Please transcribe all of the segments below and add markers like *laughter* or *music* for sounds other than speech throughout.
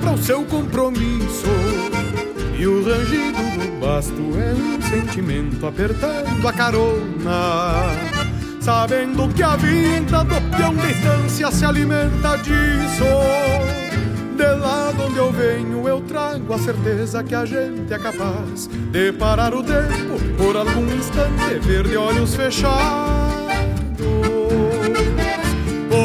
para o seu compromisso. E o rangido do basto é um sentimento apertando a carona. Sabendo que a vida do peão de estância se alimenta disso. De lá de onde eu venho, eu trago a certeza que a gente é capaz de parar o tempo por algum instante, ver de olhos fechados.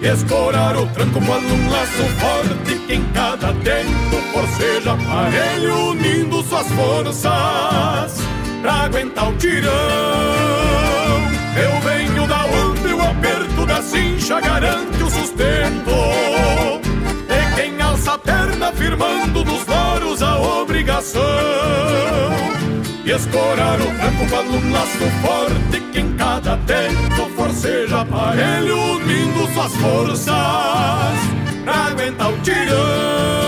Escorar o tranco quando um laço forte que em cada tempo forceja aparelho unindo suas forças pra aguentar o tirão. Eu venho da onde o aperto da cincha garante o sustento. De quem alça a perna firmando nos loros a obrigação e escorar o tranco com um laço forte que em cada tempo forceja aparelho unindo suas forças pra aguentar o tirão.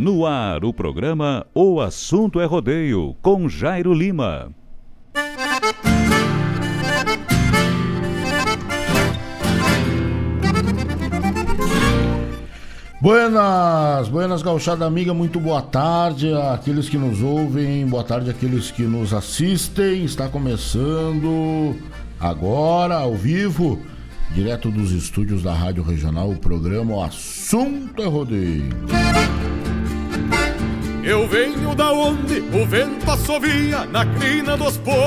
No ar, o programa O Assunto é Rodeio, com Jairo Lima. Buenas, buenas gauchada amiga, muito boa tarde àqueles que nos ouvem, boa tarde àqueles que nos assistem. Está começando agora ao vivo, direto dos estúdios da Rádio Regional, o programa O Assunto é Rodeio. Eu venho da onde o vento assovia na crina dos potros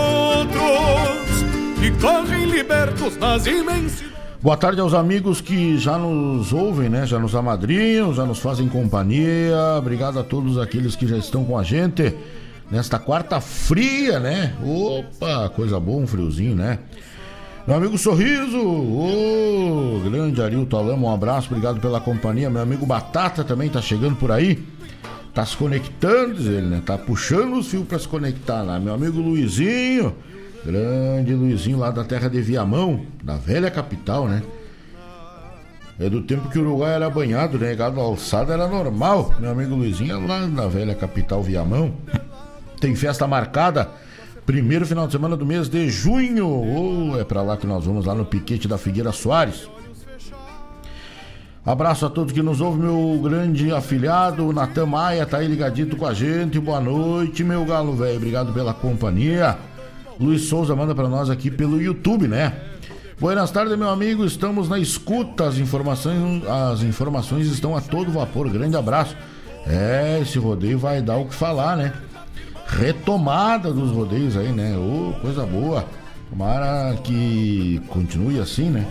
que correm libertos nas imensas Boa tarde aos amigos que já nos ouvem, né? Já nos amadrinham, já nos fazem companhia. Obrigado a todos aqueles que já estão com a gente nesta quarta fria, né? Opa, coisa boa, um friozinho, né? Meu amigo Sorriso, ô, grande Arilton Alamo, um abraço, obrigado pela companhia. Meu amigo Batata também tá chegando por aí. Tá se conectando, diz ele, né? Tá puxando os fios para se conectar lá. Meu amigo Luizinho, Grande Luizinho lá da terra de Viamão, da velha capital, né? É do tempo que o Uruguai era banhado, né? Gado alçado era normal. Meu amigo Luizinho é lá na velha capital Viamão. Tem festa marcada. Primeiro final de semana do mês de junho. Oh, é para lá que nós vamos, lá no piquete da Figueira Soares. Abraço a todos que nos ouvem, meu grande afilhado, Natan Maia, tá aí ligadito com a gente. Boa noite, meu galo velho. Obrigado pela companhia. Luiz Souza manda para nós aqui pelo YouTube, né? Buenas tardes, meu amigo. Estamos na escuta. As informações, as informações estão a todo vapor. Grande abraço. É, esse rodeio vai dar o que falar, né? Retomada dos rodeios aí, né? Ô, oh, coisa boa. Tomara que continue assim, né?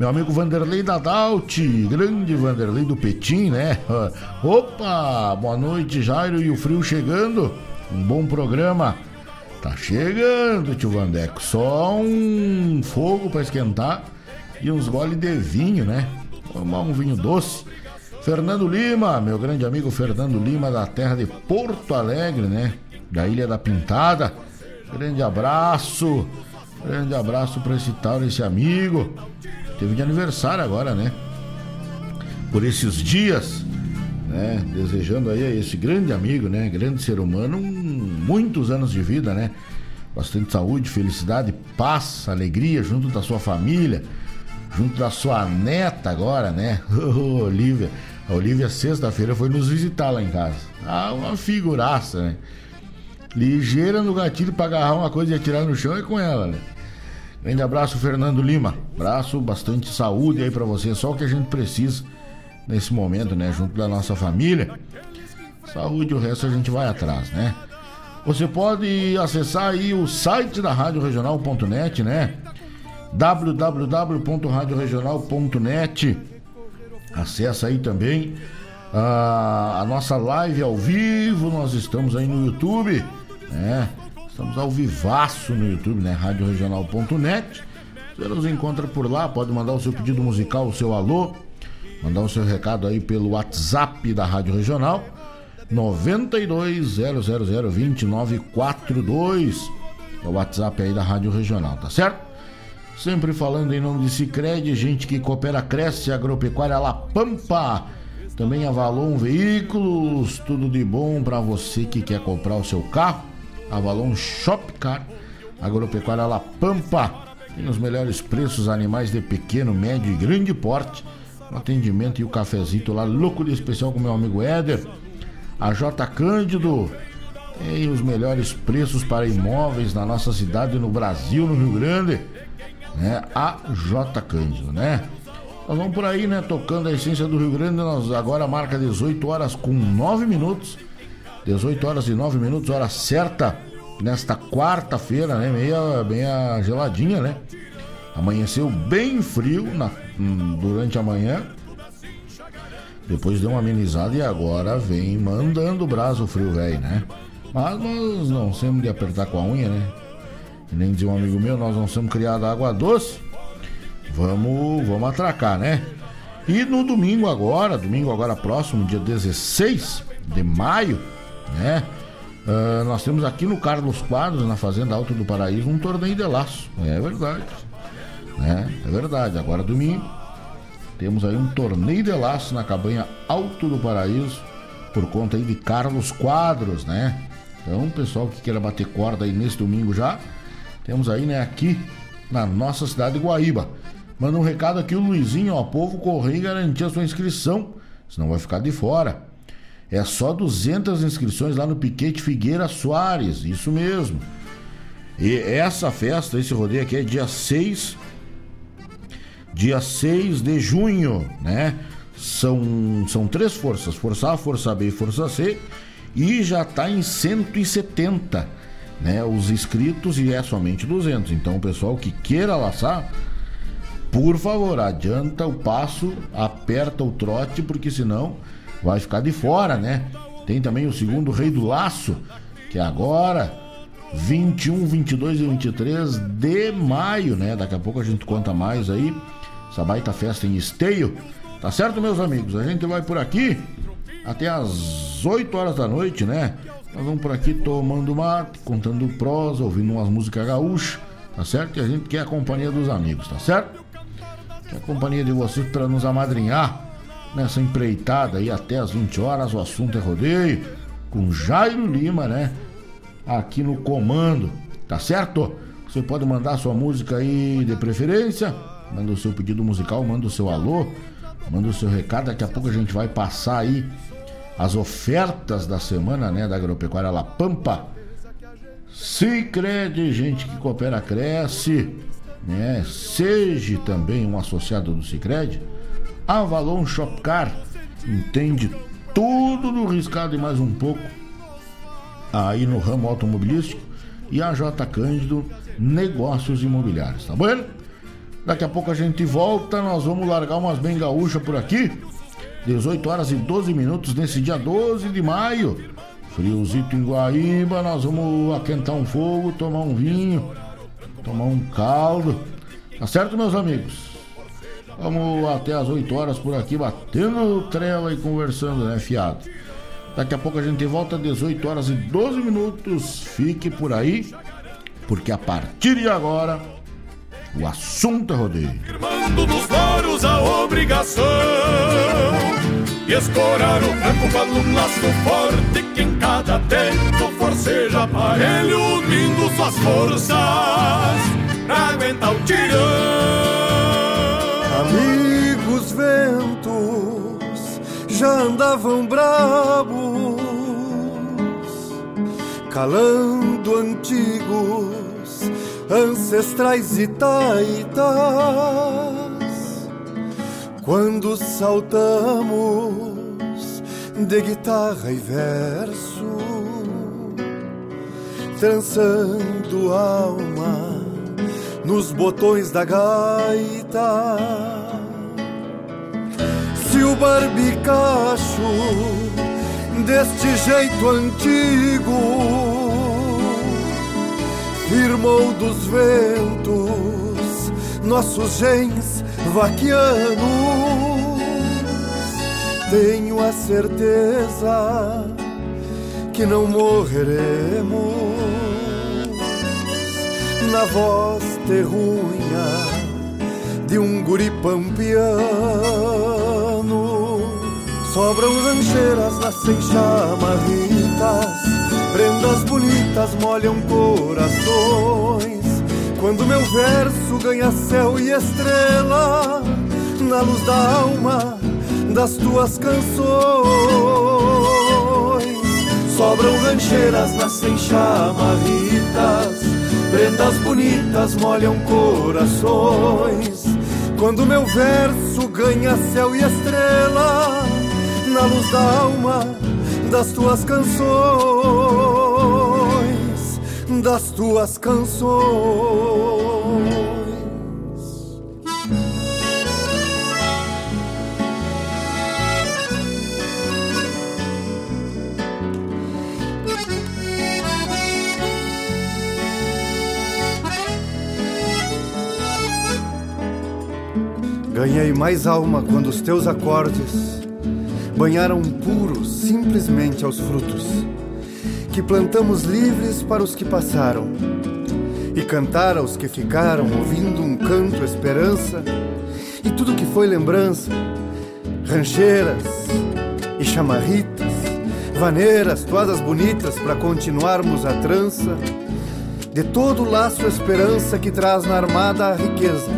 Meu amigo Vanderlei Dadalt, grande Vanderlei do Petim, né? *laughs* Opa, boa noite, Jairo e o frio chegando. Um bom programa. Tá chegando, tio Vandeco. Só um fogo para esquentar e uns gole de vinho, né? Tomar um vinho doce. Fernando Lima, meu grande amigo Fernando Lima, da terra de Porto Alegre, né? Da Ilha da Pintada. Grande abraço. Grande abraço para esse tal, esse amigo. Teve de aniversário agora, né? Por esses dias né? Desejando aí a esse grande amigo, né? Grande ser humano, um, muitos anos de vida, né? Bastante saúde, felicidade, paz, alegria junto da sua família, junto da sua neta agora, né? *laughs* Olivia. A Olivia sexta-feira foi nos visitar lá em casa. Ah, uma figuraça, né? Ligeira no gatilho para agarrar uma coisa e atirar no chão é com ela, né? Grande abraço, Fernando Lima. Abraço, bastante saúde aí para você, só o que a gente precisa nesse momento, né? Junto da nossa família. Saúde, o resto a gente vai atrás, né? Você pode acessar aí o site da Rádio Regional.net, né? www.radioregional.net. Acesse aí também a, a, nossa live ao vivo. Nós estamos aí no YouTube, né? Estamos ao vivaço no YouTube, né? Radioregional.net. Você nos encontra por lá, pode mandar o seu pedido musical, o seu alô Mandar o seu recado aí pelo WhatsApp da Rádio Regional 92002942. É o WhatsApp aí da Rádio Regional, tá certo? Sempre falando em nome de Cicred, gente que coopera, cresce, agropecuária La Pampa. Também Avalon Veículos, tudo de bom para você que quer comprar o seu carro. Avalon Shopcar, agropecuária La Pampa. Tem os melhores preços, animais de pequeno, médio e grande porte o atendimento e o cafezinho lá, louco de especial com meu amigo Éder. A J Cândido tem os melhores preços para imóveis na nossa cidade, no Brasil, no Rio Grande. Né? A J Cândido, né? Nós vamos por aí, né? Tocando a essência do Rio Grande. Nós agora marca 18 horas com 9 minutos. 18 horas e 9 minutos, hora certa, nesta quarta-feira, né? Meia, meia geladinha, né? Amanheceu bem frio na, hum, durante a manhã. Depois deu uma amenizada e agora vem mandando o braço frio velho, né? Mas nós não somos de apertar com a unha, né? Nem dizia um amigo meu, nós não somos criados água doce. Vamos, vamos atracar, né? E no domingo agora, domingo agora próximo, dia 16 de maio, né? Uh, nós temos aqui no Carlos Quadros, na Fazenda Alto do Paraíso, um torneio de laço. É verdade. Né? É verdade, agora domingo temos aí um torneio de laço na cabanha Alto do Paraíso por conta aí de Carlos Quadros, né? Então, pessoal que queira bater corda aí nesse domingo já, temos aí, né, aqui na nossa cidade de Guaíba. Manda um recado aqui o Luizinho, ó, povo correr e garantir a sua inscrição. senão vai ficar de fora. É só 200 inscrições lá no Piquete Figueira Soares, isso mesmo. E essa festa, esse rodeio aqui é dia 6 dia 6 de junho, né? São, são três forças, Força A, Força B e Força C, e já está em 170, né? Os inscritos e é somente 200. Então, o pessoal que queira laçar, por favor, adianta o passo, aperta o trote, porque senão vai ficar de fora, né? Tem também o segundo Rei do Laço, que é agora, 21, 22 e 23 de maio, né? Daqui a pouco a gente conta mais aí. Essa baita festa em Esteio. Tá certo, meus amigos? A gente vai por aqui até as 8 horas da noite, né? Nós vamos por aqui tomando mate, contando prosa, ouvindo umas músicas gaúchas, tá certo? E a gente quer a companhia dos amigos, tá certo? Quer a companhia de vocês para nos amadrinhar nessa empreitada aí até as 20 horas. O assunto é rodeio com Jairo Lima, né? Aqui no comando, tá certo? Você pode mandar sua música aí de preferência, manda o seu pedido musical, manda o seu alô, manda o seu recado. Daqui a pouco a gente vai passar aí as ofertas da semana, né, da Agropecuária La Pampa. Cicred, gente que coopera cresce, né? Seja também um associado do Cicred. Avalon Shopcar entende tudo do riscado e mais um pouco aí no ramo automobilístico e a J Cândido Negócios Imobiliários, tá bom? Daqui a pouco a gente volta, nós vamos largar umas bem gaúchas por aqui. 18 horas e 12 minutos nesse dia 12 de maio. Friozito em Guaíba, nós vamos aquentar um fogo, tomar um vinho, tomar um caldo. Tá certo, meus amigos? Vamos até as 8 horas por aqui, batendo trela e conversando, né, fiado? Daqui a pouco a gente volta às 18 horas e 12 minutos. Fique por aí, porque a partir de agora o assunto é rodeio. Irmando dos louros a obrigação E escorar o campo com um laço forte Que em cada tempo forceja aparelho Unindo suas forças Pra aguentar o tirão Amigos ventos já andavam brabos, calando antigos ancestrais itaitas. Quando saltamos de guitarra e verso, trançando alma nos botões da gaita. Se o barbicacho deste jeito antigo firmou dos ventos nossos gens vaquianos, tenho a certeza que não morreremos na voz de um guri pampiano. Sobram rancheiras, nascem chamarritas, prendas bonitas molham corações. Quando meu verso ganha céu e estrela, na luz da alma das tuas canções. Sobram rancheiras, nascem chamarritas Prendas bonitas molham corações. Quando meu verso ganha céu e estrela, na luz da alma das tuas canções, das tuas canções. Ganhei mais alma quando os teus acordes banharam puros simplesmente aos frutos que plantamos livres para os que passaram e cantar aos que ficaram ouvindo um canto esperança e tudo que foi lembrança rancheiras e chamarritas vaneiras todas bonitas para continuarmos a trança de todo o laço esperança que traz na armada a riqueza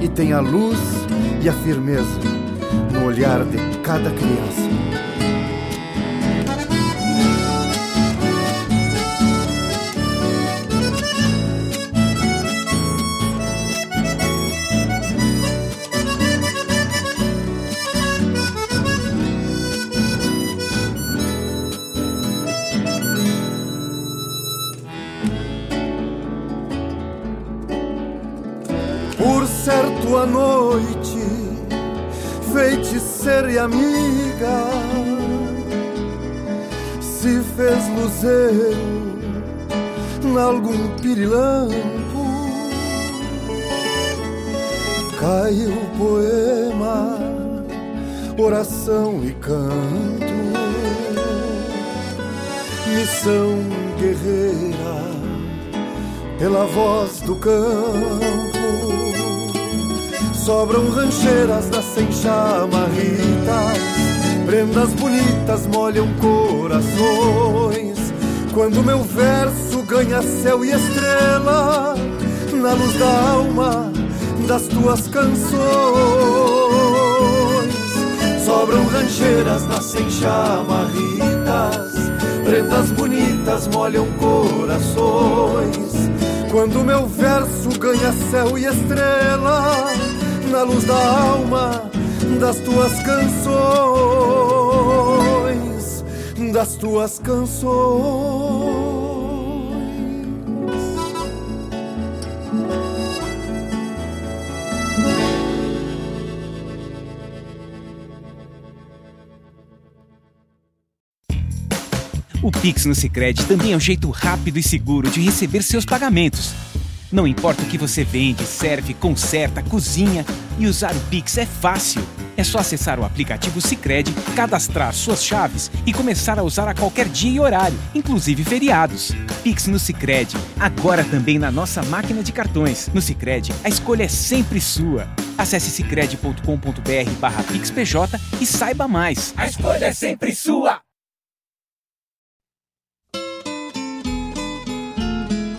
e tem a luz e a firmeza no olhar de cada criança. Por certo a feiticeira e amiga, se fez luzeiro nalgum pirilampo, caiu poema, oração e canto, missão guerreira pela voz do campo. Sobram rancheiras, nascem chamarritas, prendas bonitas molham corações. Quando meu verso ganha céu e estrela, na luz da alma das tuas canções. Sobram rancheiras, nascem chamarritas, prendas bonitas molham corações. Quando meu verso ganha céu e estrela, na luz da alma das tuas canções, das tuas canções. O Pix no Sicredi também é um jeito rápido e seguro de receber seus pagamentos. Não importa o que você vende, serve, conserta, cozinha e usar o Pix é fácil. É só acessar o aplicativo Sicredi, cadastrar suas chaves e começar a usar a qualquer dia e horário, inclusive feriados. Pix no Sicredi, agora também na nossa máquina de cartões. No Sicredi, a escolha é sempre sua. Acesse sicredi.com.br/pixpj e saiba mais. A escolha é sempre sua.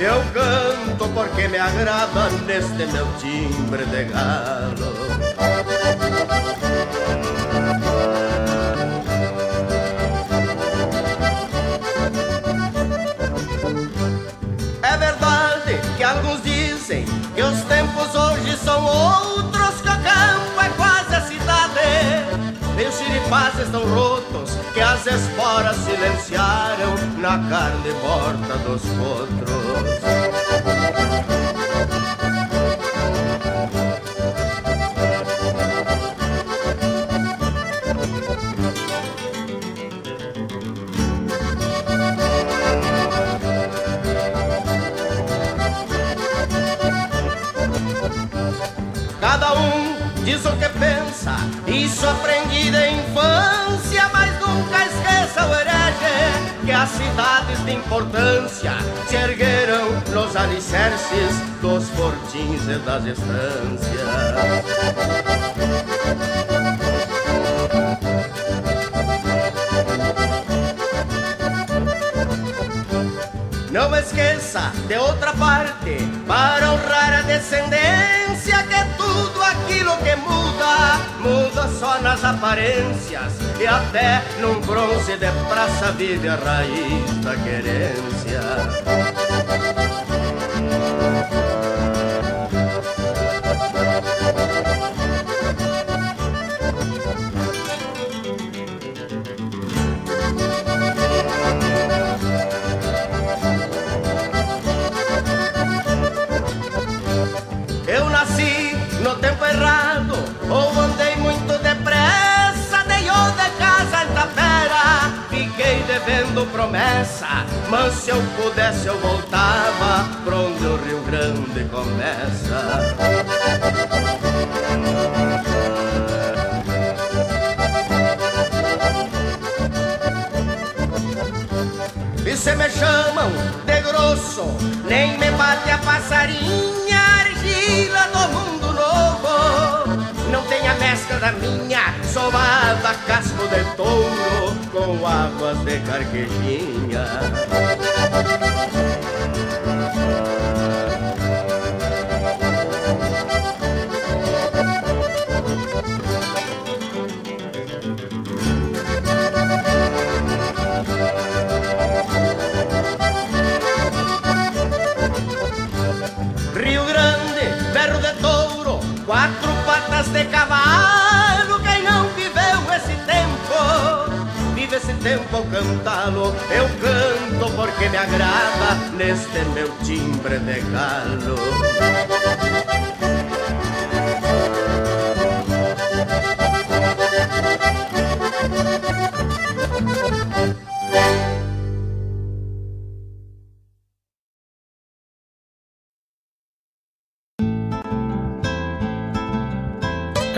Eu canto porque me agrada neste meu timbre de galo. É verdade que alguns dizem que os tempos hoje são outros, que o campo é quase a cidade. Os xiripás estão rotos, que as esporas silenciaram na carne morta dos potros. Cada um diz o que pensa, isso aprendi da infância, que as cidades de importância se ergueram nos alicerces dos fortins e das estâncias. Não esqueça, de outra parte, para honrar a descendência, só nas aparências e até num bronze de praça vive a raiz da querência. Eu nasci no tempo errado, promessa, mas se eu pudesse eu voltava pra onde o Rio Grande começa. E se me chamam de grosso, nem me bate a passarinha, argila do mundo. Não tem a mescla da minha, sovada casco de touro, com águas de carquejinha. Patas de cavalo. Quem não viveu esse tempo, vive esse tempo ao cantá-lo. Eu canto porque me agrada neste meu timbre de galo.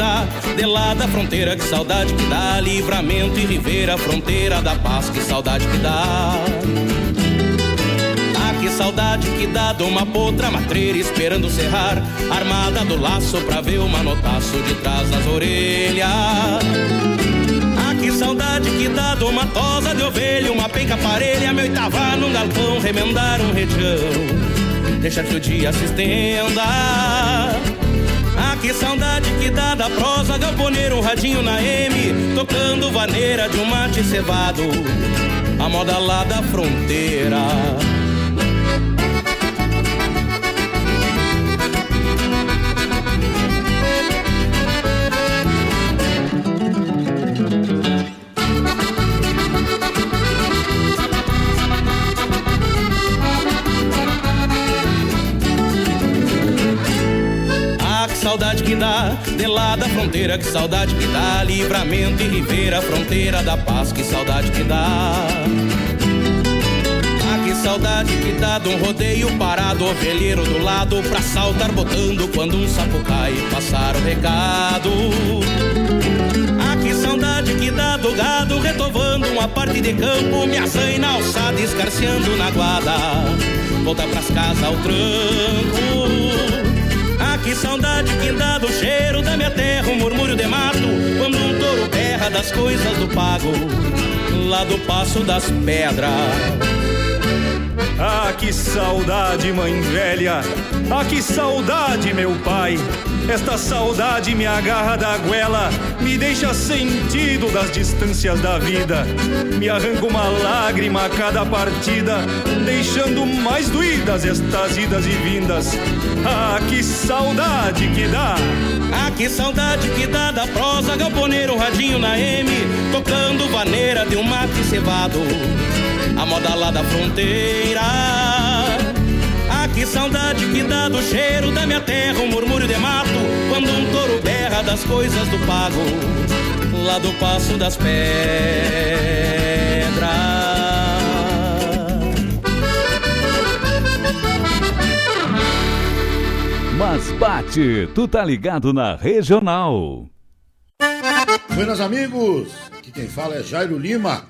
Dá de lá da fronteira, que saudade que dá livramento e ribeira, fronteira da paz, que saudade que dá. Ah, que saudade que dá de uma potra matreira esperando serrar, armada do laço pra ver o manotaço de trás das orelhas. Ah, que saudade que dá de uma tosa de ovelha, uma penca parelha, meu oitava num galpão, remendar um retião, deixa que o dia se estenda. Que saudade que dá da prosa, galponeiro, um radinho na M, tocando vaneira de um mate cevado, a moda lá da fronteira. Dá de lá da fronteira, que saudade que dá livramento e ribeira, fronteira da paz, que saudade que dá. Ah, que saudade que dá de um rodeio parado, ovelheiro do lado pra saltar botando quando um sapo cai, passar o recado. Ah, que saudade que dá do gado retovando uma parte de campo, me na alçada, escarceando na guada, voltar pras casas ao tranco. Que saudade que dá do cheiro da minha terra, um murmúrio de mato, quando um touro berra das coisas do pago, lá do passo das pedras. Ah, que saudade, mãe velha. Ah, que saudade, meu pai. Esta saudade me agarra da goela, me deixa sentido das distâncias da vida. Me arranca uma lágrima a cada partida, deixando mais doídas estas idas e vindas. Ah, que saudade que dá. Ah, que saudade que dá da prosa, galponeiro, radinho na M, tocando vaneira de um mate cevado, a moda lá da fronteira. Ah, que saudade que dá do cheiro da minha terra, um murmúrio de mato, quando um touro berra das coisas do pago, lá do Passo das Pedras. Mas bate, tu tá ligado na regional. Buenas amigos, aqui quem fala é Jairo Lima.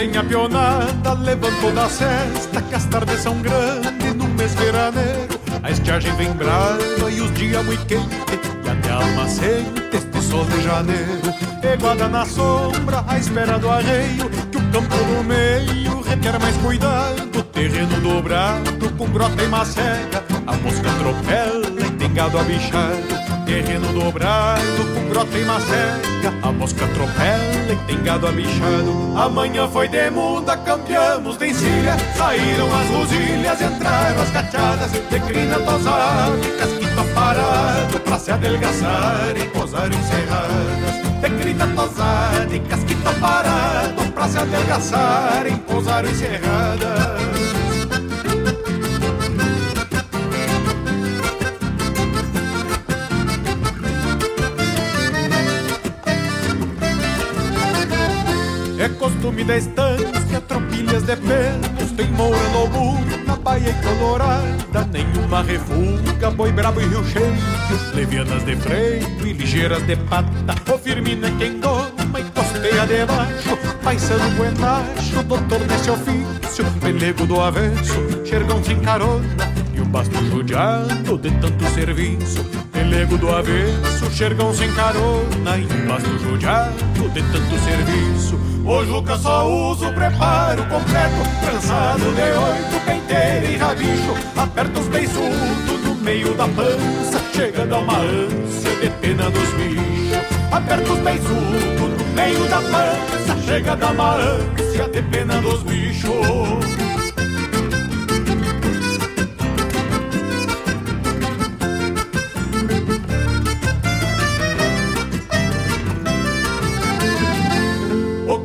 Recém pionada levantou da cesta Que as tardes são grandes no mês veraneiro. A estiagem vem brava e os dias muito quentes E até alma sente este sol de janeiro. Eguada na sombra à espera do arreio Que o campo do meio requer mais cuidado. Terreno dobrado com grota e macega A mosca atropela e tem gado abichado Terreno dobrado com grota e macega. A mosca atropela e tem gado abichado Amanhã foi de muda, campeamos de encilha. Saíram as rosilhas, entraram as cachadas. De crina tosada e casquito parado Pra se adelgaçar e posar encerradas De crina tosada e casquito parado Pra se adelgaçar e posar encerradas costume da estância, tropilhas de pelos Tem moura no muro, na baia e colorada Nenhuma refuga, boi brabo e rio cheio Levianas de freio e ligeiras de pata. O firmina é quem doma e costeia debaixo Paisano buenacho, doutor nesse ofício Pelego do avesso, xergão sem carona E um basto judiado de tanto serviço. Pelego do avesso, xergão sem carona E um basto judiado de tanto serviço o Juca só usa o preparo completo. Trançado de oito, penteira e rabicho. Aperta os beiçudos no meio da pança. Chegando a uma ânsia de pena dos bichos. Aperta os beiçudos no meio da pança. Chegando a uma ânsia de pena dos bichos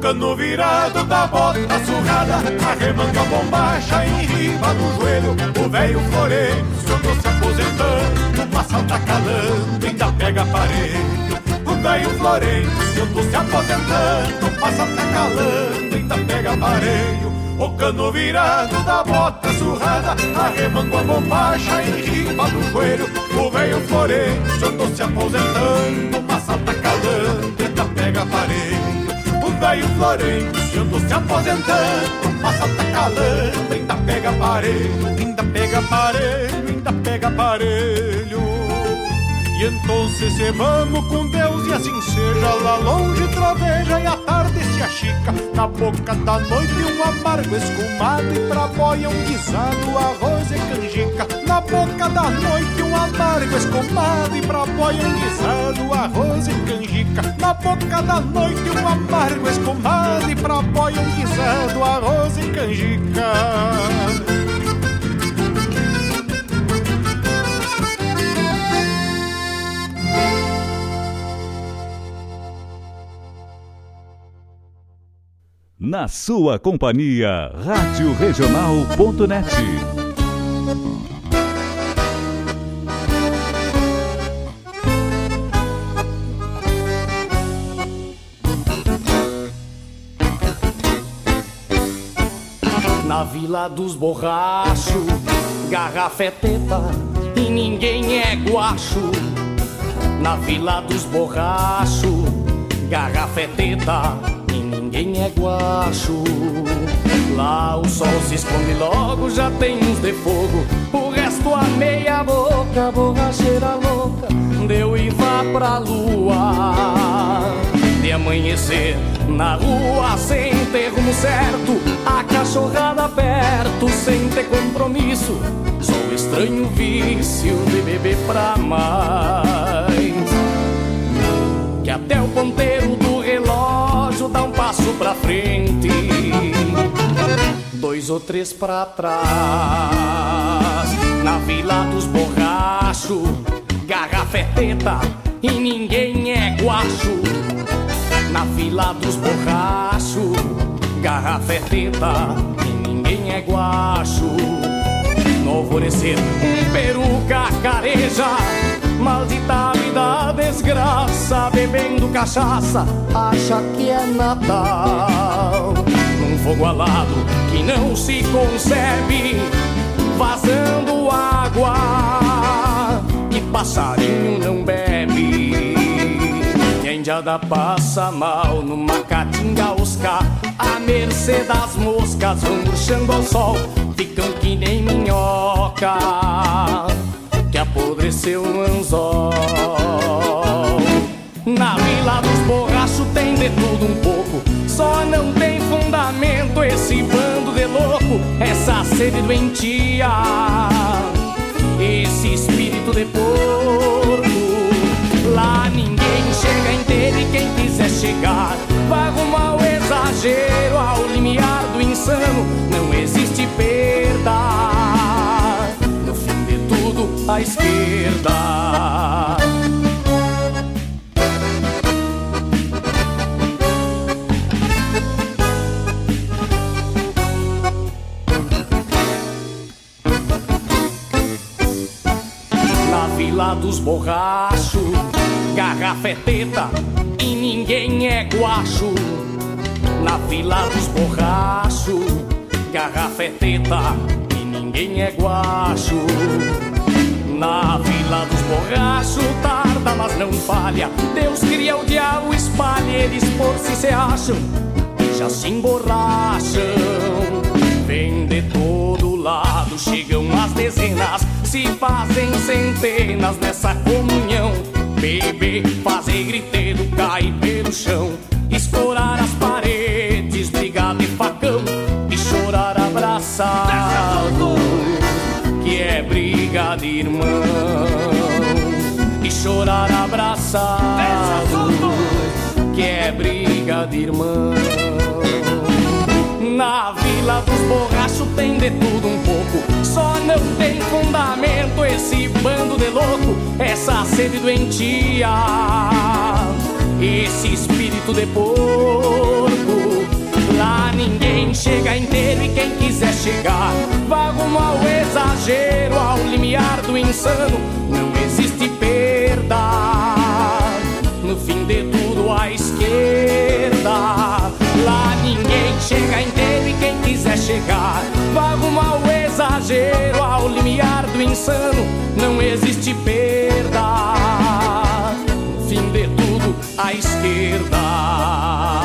cano virado da bota surrada, arremanga a bombacha em riba do joelho. O velho Florencio tô se aposentando, passa tá calando, ainda pega aparelho. O velho Florencio tô se aposentando, passa tá calando, ainda pega aparelho. O cano virado da bota surrada, arremango a bombacha em riba do joelho. O velho Florencio tô se aposentando, passa tá calando, ainda pega aparelho velho Florencio ando se aposentando, passa tá calando, ainda pega aparelho, ainda pega aparelho, ainda pega aparelho. E então se vamos com Deus e assim seja Lá longe troveja e a tarde se achica Na boca da noite um amargo escumado E pra boia um guisado, arroz e canjica Na boca da noite um amargo escumado E pra boia um guisado, arroz e canjica Na boca da noite um amargo escumado E pra boia um guisado, arroz e canjica na sua companhia, Rádio Regional.net. Na Vila dos Borrachos, garrafa é teta e ninguém é guacho. Na Vila dos Borrachos, garrafa é teta ninguém é guacho. Lá o sol se esconde logo, já tem uns de fogo, o resto a meia boca, borracheira louca, deu e vá pra lua. De amanhecer na rua sem ter rumo certo, a cachorrada perto sem ter compromisso. Sou estranho vício de beber pra mais. Que até o ponteiro passo pra frente dois ou três pra trás. Na vila dos borrachos, garrafa é teta e ninguém é guacho. Na vila dos borrachos, garrafa é teta e ninguém é guacho. No alvorecer, um peruca careja, maldita vida desgraça, bebendo cachaça, acha que é Natal fogo alado que não se concebe, vazando água e passarinho não bebe. Quem já passa mal numa caatinga oscar, a mercê das moscas vão murchando ao sol, ficam que nem minhoca apodreceu o anzol. Na vila dos borrachos tem de tudo um pouco, só não tem fundamento esse bando de louco, essa sede doentia, esse espírito de porco. Lá ninguém chega inteiro e quem quiser chegar vai arrumar o exagero ao limiar do insano. Não existe perda, a esquerda. vila dos borrachos, garrafa é teta e ninguém é guacho. Na vila dos borrachos, garrafa é teta e ninguém é guacho. Na vila dos borrachos, tarda, mas não falha. Deus cria o diabo, espalha, eles por si se acham e já se emborracham. Vem de todo lado, chegam as dezenas se fazem centenas nessa comunhão. Beber, fazer griteiro, cair pelo chão. Escorar as paredes, brigar de facão. E chorar abraçado, de irmão. E chorar abraçado, que é briga de irmão. Na vila dos borrachos tem de tudo um pouco. Só não tem fundamento esse bando de louco, essa sede doentia, esse espírito de porco. Lá ninguém chega inteiro e quem quiser chegar, rumo ao exagero, ao limiar do insano. Não existe perda, no fim de tudo à esquerda. Lá ninguém chega inteiro e quem quiser chegar, rumo ao exagero, ao limiar do insano. Não existe perda, fim de tudo à esquerda.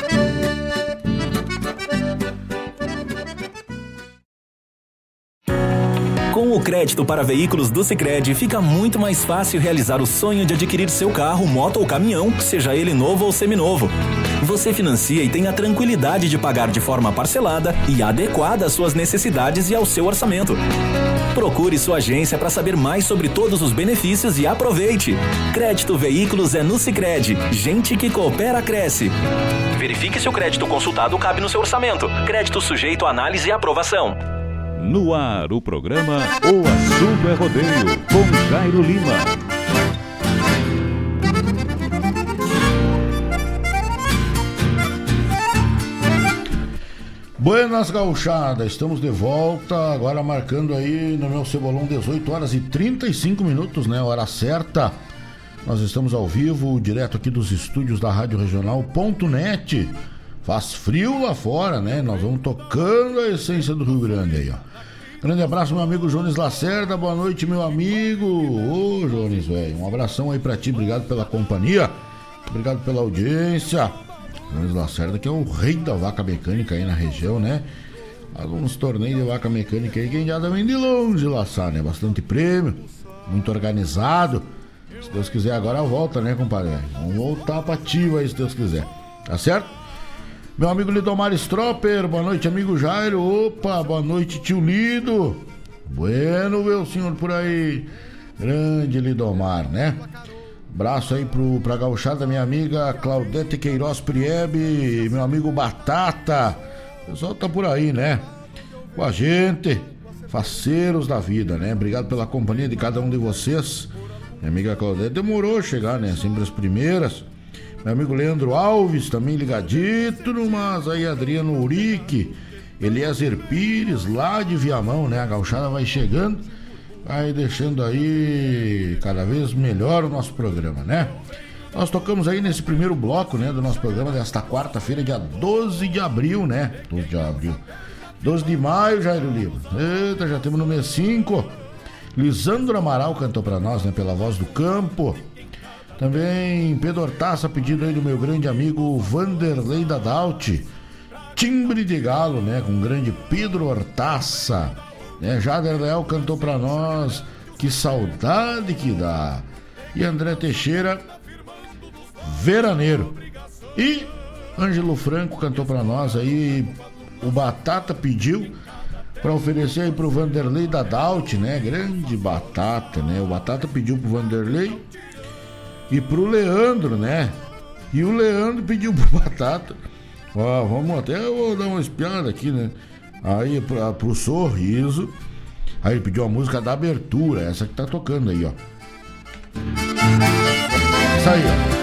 O crédito para veículos do Sicredi fica muito mais fácil realizar o sonho de adquirir seu carro, moto ou caminhão, seja ele novo ou seminovo. Você financia e tem a tranquilidade de pagar de forma parcelada e adequada às suas necessidades e ao seu orçamento. Procure sua agência para saber mais sobre todos os benefícios e aproveite. Crédito Veículos é no Sicredi. Gente que coopera cresce. Verifique se o crédito consultado cabe no seu orçamento. Crédito sujeito a análise e aprovação. No ar, o programa O Assunto é Rodeio, com Jairo Lima. Buenas gauchada, estamos de volta, agora marcando aí no meu cebolão 18 horas e 35 minutos, né? Hora certa. Nós estamos ao vivo, direto aqui dos estúdios da Rádio Regional.net. Faz frio lá fora, né? Nós vamos tocando a essência do Rio Grande aí, ó. Grande abraço, meu amigo Jones Lacerda. Boa noite, meu amigo. Ô, Jones, velho. Um abração aí pra ti. Obrigado pela companhia. Obrigado pela audiência. Jones Lacerda, que é o rei da vaca mecânica aí na região, né? Alguns torneios de vaca mecânica aí que a gente já vem de longe laçar, né? Bastante prêmio, muito organizado. Se Deus quiser, agora volta, né, compadre? Vamos voltar pra ativa aí, se Deus quiser. Tá certo? Meu amigo Lidomar Stropper, boa noite, amigo Jairo. Opa, boa noite, tio Lido. Bueno, meu senhor por aí. Grande Lidomar, né? Abraço aí pro, pra gauchada, minha amiga Claudete Queiroz Priebe, meu amigo Batata. O pessoal tá por aí, né? Com a gente, faceiros da vida, né? Obrigado pela companhia de cada um de vocês. Minha amiga Claudete demorou a chegar, né? Sempre as primeiras. Meu amigo Leandro Alves, também ligadito, mas aí Adriano Urique, Eliezer Pires, lá de Viamão, né? A gauchada vai chegando vai deixando aí cada vez melhor o nosso programa, né? Nós tocamos aí nesse primeiro bloco, né, do nosso programa desta quarta-feira, dia 12 de abril, né? 12 de abril. 12 de maio, Jairo Lima. Eita, já temos no mês 5. Lisandro Amaral cantou para nós, né, pela voz do campo. Também Pedro Hortaça, pedido aí do meu grande amigo Vanderlei Dadalt. Timbre de galo, né, com o grande Pedro Hortaça. Né? Jader Leal cantou para nós, que saudade que dá. E André Teixeira, Veraneiro. E Ângelo Franco cantou para nós aí, o Batata pediu para oferecer aí pro Vanderlei da Daut, né? Grande Batata, né? O Batata pediu pro Vanderlei e pro Leandro, né? E o Leandro pediu *laughs* pro Batata. Ó, vamos até eu vou dar uma espiada aqui, né? Aí pra, pro sorriso. Aí ele pediu a música da abertura, essa que tá tocando aí, ó. Essa aí, ó.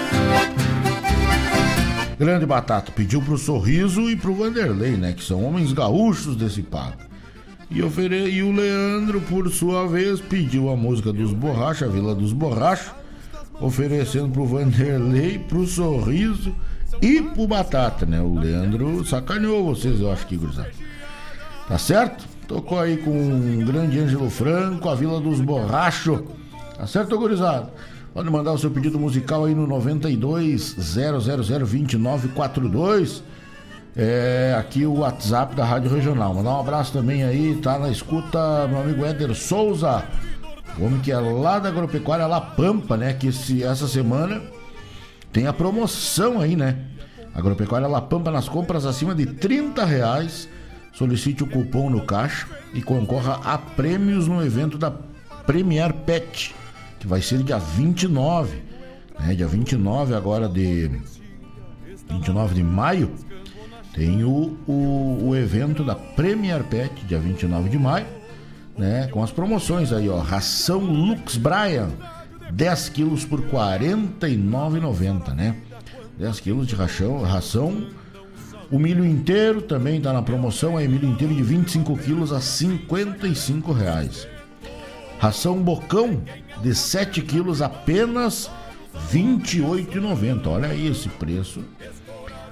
Grande Batata pediu pro Sorriso e pro Vanderlei, né? Que são homens gaúchos desse pago. E, ofere... e o Leandro, por sua vez, pediu a música dos Borracha, Vila dos Borrachos, oferecendo pro Vanderlei, pro Sorriso e pro Batata, né? O Leandro sacaneou vocês, eu acho que, gurizada. Tá certo? Tocou aí com o grande Ângelo Franco, a Vila dos Borrachos. Tá certo, gurizada? Pode mandar o seu pedido musical aí no 92 0002942. É aqui o WhatsApp da Rádio Regional. Mandar um abraço também aí, tá na escuta, meu amigo Éder Souza, o homem que é lá da Agropecuária La Pampa, né? Que esse, essa semana tem a promoção aí, né? Agropecuária La Pampa nas compras acima de 30 reais Solicite o cupom no caixa e concorra a prêmios no evento da Premier Pet, que vai ser dia 29, né? Dia 29 agora de 29 de maio tem o, o, o evento da Premier Pet, dia 29 de maio, né? Com as promoções aí, ó. Ração Lux Brian, 10 quilos por R$ 49,90, né? 10 quilos de ração, ração o milho inteiro também está na promoção, é milho inteiro de 25 quilos a 55 reais. Ração bocão de 7 quilos apenas 28,90. Olha aí esse preço.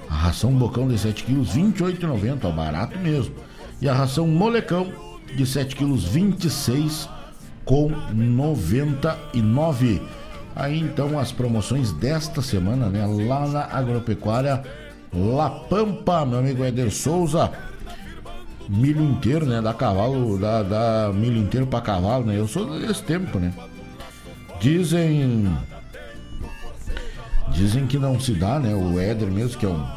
A ração bocão de 7 quilos 28,90, barato mesmo. E a ração molecão de 7 quilos 26 com 99. Aí então as promoções desta semana, né, lá na agropecuária La Pampa, meu amigo Eder Souza. milho inteiro, né? Dá cavalo, dá, dá milho inteiro pra cavalo, né? Eu sou desse tempo, né? Dizem. Dizem que não se dá, né? O Éder mesmo, que é um.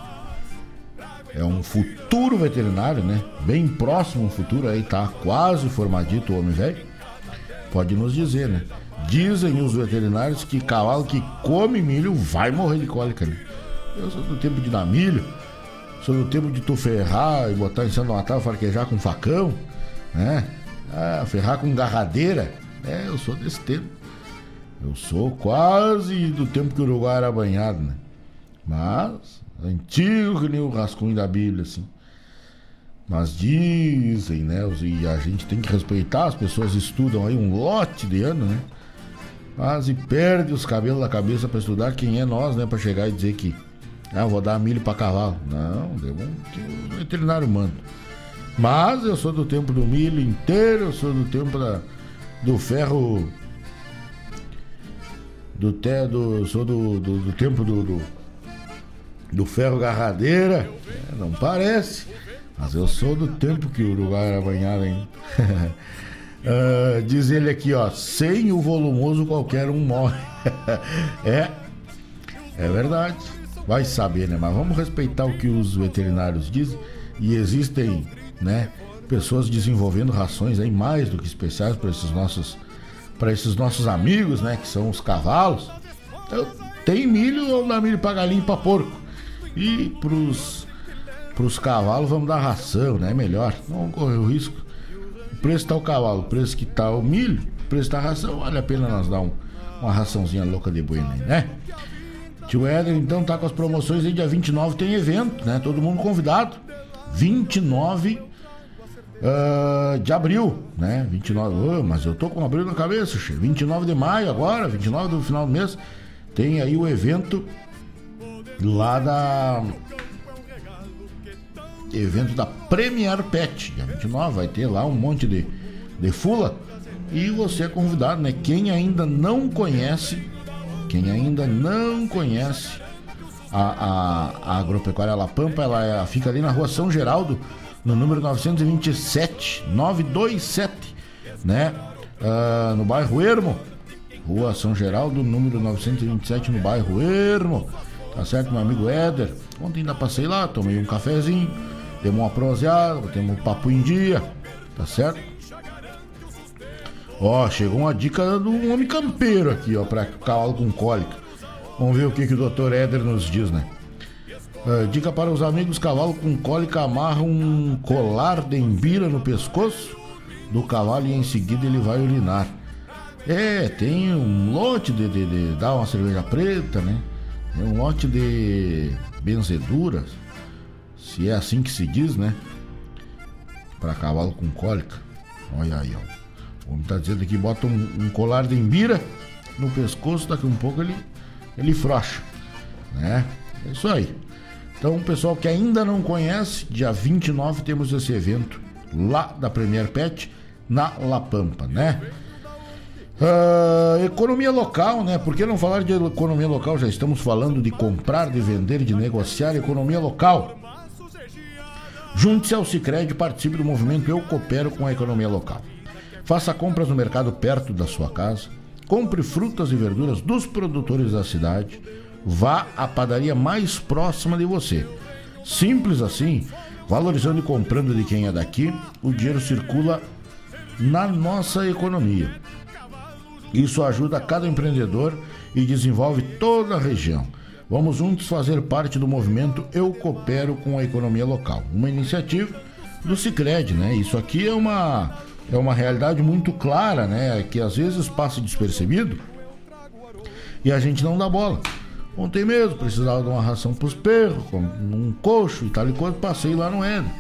É um futuro veterinário, né? Bem próximo futuro, aí tá quase formadito o homem velho. Pode nos dizer, né? Dizem os veterinários que cavalo que come milho vai morrer de cólica, né? Eu sou do tempo de dar milho, sou do tempo de tu ferrar e botar em cima de uma tábua, farquejar com facão, né? Ah, ferrar com garradeira. É, eu sou desse tempo. Eu sou quase do tempo que o Uruguai era banhado, né? Mas, antigo que nem o rascunho da Bíblia, assim. Mas dizem, né? E a gente tem que respeitar, as pessoas estudam aí um lote de ano, né? Mas e perde os cabelos da cabeça para estudar quem é nós, né? Para chegar e dizer que ah, vou dar milho para cavalo. Não, deu um veterinário manda. Mas eu sou do tempo do milho inteiro, eu sou do tempo da, do ferro. Do, te, do, sou do, do, do tempo do, do, do ferro garradeira. É, não parece. Mas eu sou do tempo que o Uruguai era banhado, hein? *laughs* uh, diz ele aqui, ó. Sem o volumoso qualquer um morre. *laughs* é. É verdade. Vai saber, né? Mas vamos respeitar o que os veterinários dizem. E existem, né? Pessoas desenvolvendo rações aí mais do que especiais para esses nossos para esses nossos amigos, né? Que são os cavalos. Então, tem milho ou dá milho para galinha e para porco. E pros pros cavalos vamos dar ração, né? Melhor. Não correr o risco. O preço tá o cavalo, o preço que tá o milho, o preço da ração, vale a pena nós dar um, uma raçãozinha louca de buena aí, né? Tio Éder, então, tá com as promoções aí, dia 29 tem evento, né? Todo mundo convidado. 29 uh, de abril, né? 29, oh, mas eu tô com abril na cabeça, che. 29 de maio agora, 29 do final do mês, tem aí o evento lá da evento da Premier Pet, dia 29, vai ter lá um monte de, de fula e você é convidado, né? Quem ainda não conhece quem ainda não conhece a, a, a Agropecuária La Pampa, ela é, fica ali na rua São Geraldo, no número 927, 927, né? Uh, no bairro Ermo. Rua São Geraldo, número 927, no bairro Ermo. Tá certo, meu amigo Éder? Ontem ainda passei lá, tomei um cafezinho, demos uma proseada, temos um papo em dia, tá certo? Ó, chegou uma dica do homem campeiro aqui, ó, para cavalo com cólica. Vamos ver o que, que o Dr. Éder nos diz, né? Uh, dica para os amigos: cavalo com cólica amarra um colar de embira no pescoço do cavalo e em seguida ele vai urinar. É, tem um lote de, de, de dar uma cerveja preta, né? Tem um lote de benzeduras, se é assim que se diz, né? Para cavalo com cólica. Olha aí, ó. Como tá dizendo aqui, bota um, um, colar de embira no pescoço, daqui um pouco ele, ele frouxa. Né? É isso aí. Então, o pessoal que ainda não conhece, dia 29 temos esse evento lá da Premier Pet, na La Pampa, né? Uh, economia local, né? Por que não falar de economia local? Já estamos falando de comprar, de vender, de negociar economia local. Junte-se ao Cicred e participe do movimento Eu Coopero com a Economia Local. Faça compras no mercado perto da sua casa. Compre frutas e verduras dos produtores da cidade. Vá à padaria mais próxima de você. Simples assim, valorizando e comprando de quem é daqui, o dinheiro circula na nossa economia. Isso ajuda cada empreendedor e desenvolve toda a região. Vamos juntos fazer parte do movimento Eu Coopero com a Economia Local, uma iniciativa do Cicred, né? Isso aqui é uma é uma realidade muito clara, né? Que às vezes passa despercebido e a gente não dá bola. Ontem mesmo precisava de uma ração para os perros, um coxo e tal e coisa, passei lá no Éden.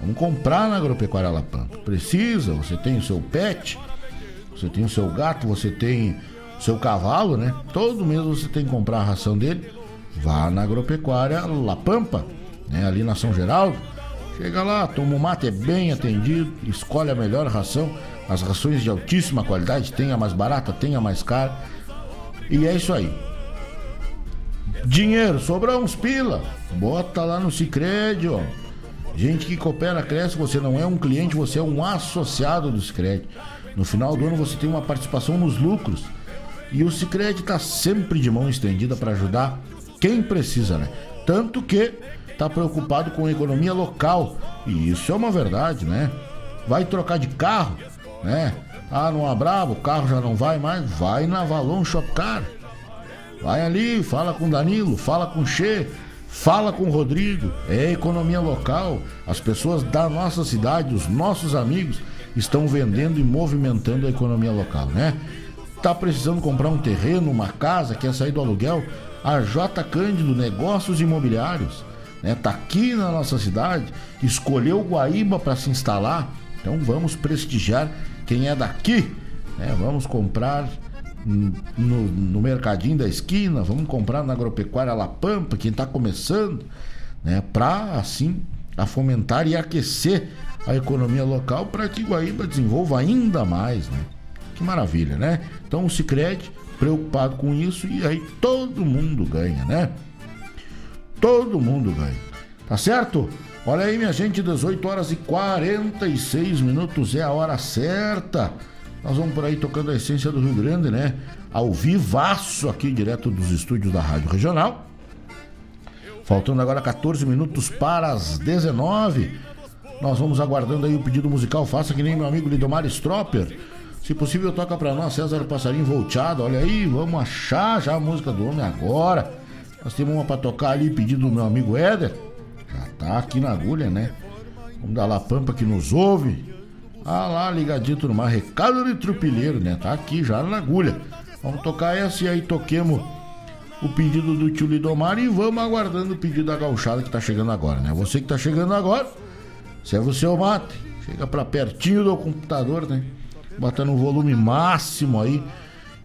Vamos comprar na Agropecuária La Pampa. Precisa, você tem o seu pet, você tem o seu gato, você tem o seu cavalo, né? Todo mês você tem que comprar a ração dele. Vá na Agropecuária La Pampa, né? ali na São Geraldo Chega lá, toma o mate, é bem atendido, escolhe a melhor ração, as rações de altíssima qualidade, tem a mais barata, tem a mais cara. E é isso aí. Dinheiro, sobrar uns pila, bota lá no Cicred, ó. Gente que coopera, cresce, você não é um cliente, você é um associado do Sicredi. No final do ano você tem uma participação nos lucros. E o Sicredi está sempre de mão estendida para ajudar quem precisa, né? Tanto que está preocupado com a economia local. E isso é uma verdade, né? Vai trocar de carro, né? Ah, não bravo, o carro já não vai mais. Vai na Valon Shopcar. Vai ali, fala com Danilo, fala com Che, fala com Rodrigo. É economia local. As pessoas da nossa cidade, os nossos amigos, estão vendendo e movimentando a economia local, né? Tá precisando comprar um terreno, uma casa, quer sair do aluguel? A J Cândido Negócios Imobiliários, né? Tá aqui na nossa cidade, escolheu Guaíba para se instalar. Então vamos prestigiar quem é daqui, né? Vamos comprar no, no mercadinho da esquina, vamos comprar na agropecuária La Pampa, quem está começando, né? Para assim a fomentar e aquecer a economia local para que Guaíba desenvolva ainda mais, né? Que maravilha, né? Então o Sicredi preocupado com isso e aí todo mundo ganha, né? Todo mundo ganha. Tá certo? Olha aí, minha gente, 18 horas e 46 minutos é a hora certa. Nós vamos por aí tocando a essência do Rio Grande, né? Ao vivaço aqui, direto dos estúdios da Rádio Regional. Faltando agora 14 minutos para as 19. Nós vamos aguardando aí o pedido musical. Faça que nem meu amigo Lidomar Stropper. Se possível, toca para nós César Passarinho Volteado. Olha aí, vamos achar já a música do homem agora. Nós temos uma para tocar ali, pedido do meu amigo Éder. Já tá aqui na agulha, né? Vamos dar lá Pampa que nos ouve. Ah lá, ligadito no mar. Recado de trupilheiro, né? Tá aqui já na agulha. Vamos tocar essa e aí toquemos o pedido do tio Lidomar e vamos aguardando o pedido da gauchada que tá chegando agora, né? Você que tá chegando agora, serve o seu mate. Chega pra pertinho do computador, né? Botando um volume máximo aí.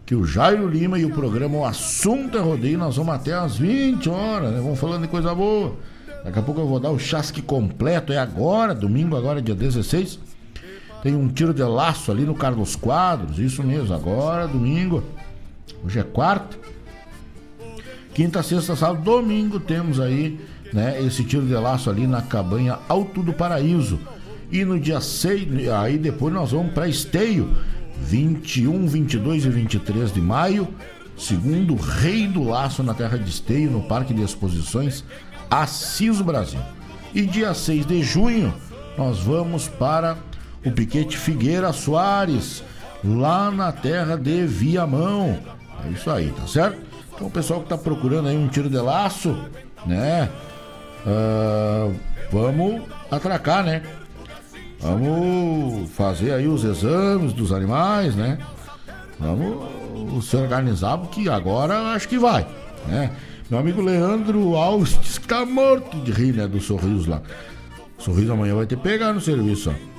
Que o Jairo Lima e o programa O Assunto é Rodeio, nós vamos até às 20 horas, né? Vamos falando de coisa boa. Daqui a pouco eu vou dar o chasque completo. É agora, domingo, agora, dia 16. Tem um tiro de laço ali no Carlos Quadros, isso mesmo, agora, domingo. Hoje é quarta. Quinta, sexta, sábado, domingo temos aí, né, esse tiro de laço ali na cabanha Alto do Paraíso. E no dia 6, aí depois nós vamos para Esteio, 21, 22 e 23 de maio, segundo Rei do Laço na Terra de Esteio, no Parque de Exposições Assis Brasil. E dia 6 de junho nós vamos para o Piquete Figueira Soares, lá na terra de Viamão. É isso aí, tá certo? Então o pessoal que tá procurando aí um tiro de laço, né? Uh, vamos atracar, né? Vamos fazer aí os exames dos animais, né? Vamos se organizar, porque agora acho que vai, né? Meu amigo Leandro Alves *laughs* disse que tá morto de rir, né? Do sorriso lá. Sorriso amanhã vai ter que pegar no serviço, ó.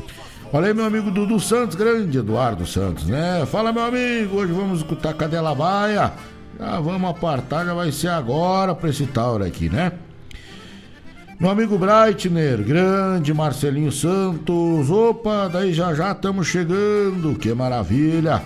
Olha aí, meu amigo Dudu Santos, grande Eduardo Santos, né? Fala, meu amigo, hoje vamos escutar Cadela Baia. Já vamos apartar, já vai ser agora pra esse Tauro aqui, né? Meu amigo Breitner, grande Marcelinho Santos. Opa, daí já já estamos chegando, que maravilha.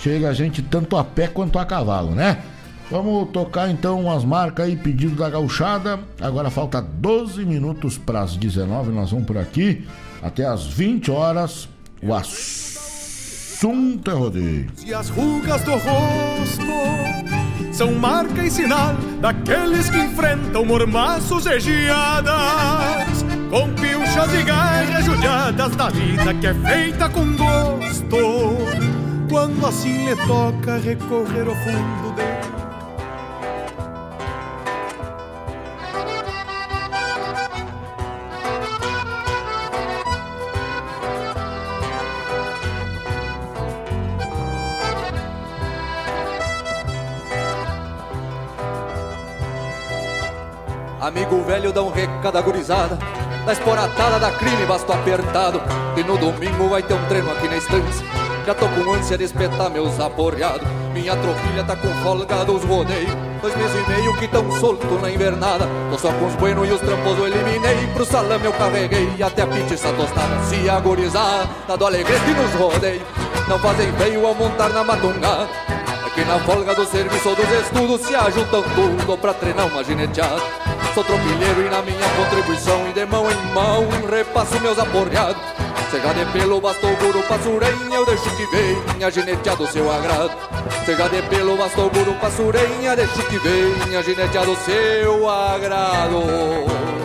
Chega a gente tanto a pé quanto a cavalo, né? Vamos tocar então umas marcas aí, pedido da gauchada. Agora falta 12 minutos para as 19, nós vamos por aqui até as 20 horas. O assunto é rodeio. E as rugas do rosto são marca e sinal daqueles que enfrentam mormaços e geadas. Com pilchas e garras judiadas da vida que é feita com gosto. Quando assim lhe toca recorrer ao fundo dele Amigo velho dá um recado gurizada. Da esporatada da crime basto apertado. E no domingo vai ter um treino aqui na estância. Já tô com ânsia de espetar meus aporreados. Minha tropilha tá com folga dos rodeios. Dois meses e meio que tão solto na invernada. Tô só com os buenos e os trampos eu eliminei. Pro salame eu carreguei até a pizza tostada. Se agorizar, tá do alegrete nos rodeios Não fazem feio ao montar na matungada que na folga do serviço ou dos estudos se ajuntam tudo pra treinar uma gineteada. Sou tropilheiro e na minha contribuição e de mão em mão repasso meus aporreados. Seja de pelo, bastou guru, passurenha, eu deixo que venha gineteado seu agrado. Seja de pelo, bastou guru, passurenha, deixo que venha gineteado seu agrado.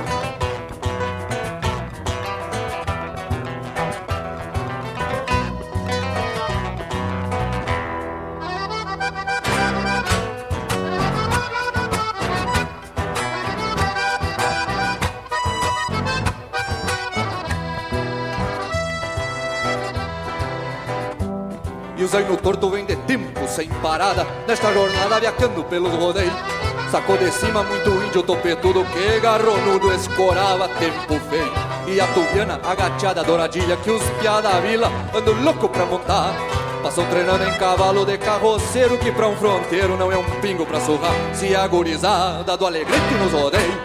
Zaino torto vem de tempo sem parada Nesta jornada viajando pelos rodeios Sacou de cima muito índio topetudo Que garronudo escorava tempo feio E a tubiana agachada douradilha Que os piá da vila andam louco pra montar. Passam treinando em cavalo de carroceiro Que pra um fronteiro não é um pingo pra surrar. Se a gurizada do alegrete nos rodeios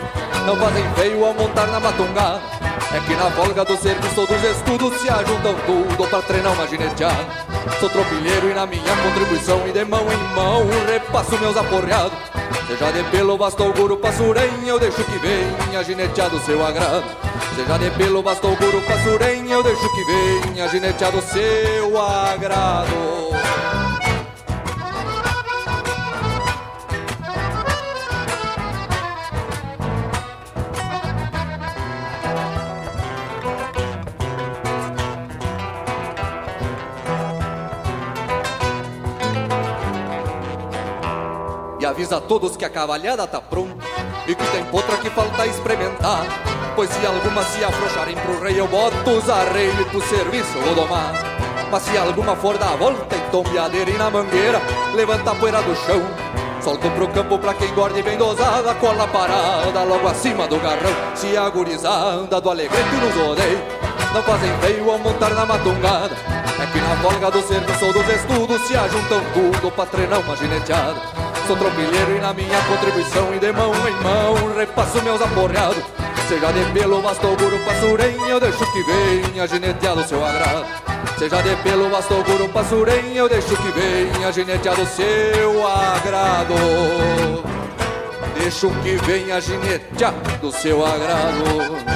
Não fazem feio ao montar na matungada é que na folga do serviço dos estudos se ajuntam tudo pra treinar uma gineteada. Sou tropilheiro e na minha contribuição e de mão em mão repasso meus aporreados. Seja de pelo, bastou guru, passurenha, eu deixo que venha gineteado seu agrado. Seja de pelo, bastou guru, passurenha, eu deixo que venha gineteado seu agrado. Avisa a todos que a cavalhada tá pronta E que tem potra que falta experimentar. Pois se alguma se afrouxarem pro rei Eu boto os arreios pro serviço vou domar. Mas se alguma for dar a volta em tombeadeira e na mangueira Levanta a poeira do chão. Solto pro campo pra quem gorde bem dosada Cola parada logo acima do garrão. Se a gurizada do alegrete nos rodeia Não fazem feio ao montar na matungada. É que na folga do serviço ou dos estudos Se ajuntam tudo pra treinar uma gineteada Sou tropilheiro e na minha contribuição E de mão em mão repasso meus aporreados. Seja de pelo, bastou guru, passurenha Eu deixo que venha gineteado seu agrado. Seja de pelo, bastou guru, passurenha Eu deixo que venha gineteado seu agrado. Deixo que venha gineteado seu agrado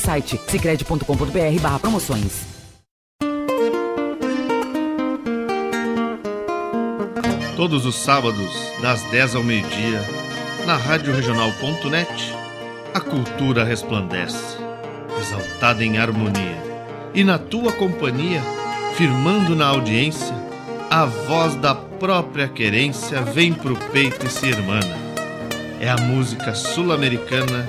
site cicred.com.br barra promoções. Todos os sábados, das 10 ao meio-dia, na Rádio a cultura resplandece, exaltada em harmonia. E na tua companhia, firmando na audiência, a voz da própria querência vem pro peito e se irmana. É a música sul-americana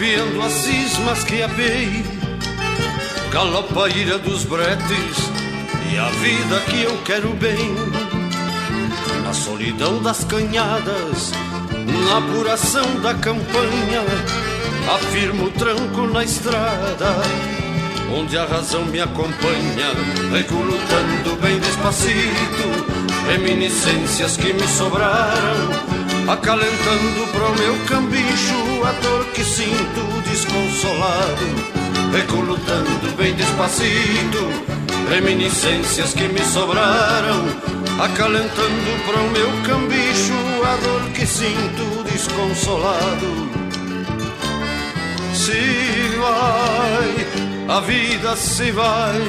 Tropeando as cismas que apei, galopa a ira dos bretes e a vida que eu quero bem. Na solidão das canhadas, na apuração da campanha, afirmo o tranco na estrada, onde a razão me acompanha, reculutando bem despacito, reminiscências que me sobraram, acalentando pro meu cambicho a dor que sinto desconsolado, recolutando bem despacito, reminiscências que me sobraram, acalentando pro meu cambicho a dor que sinto desconsolado. Se vai, a vida se vai,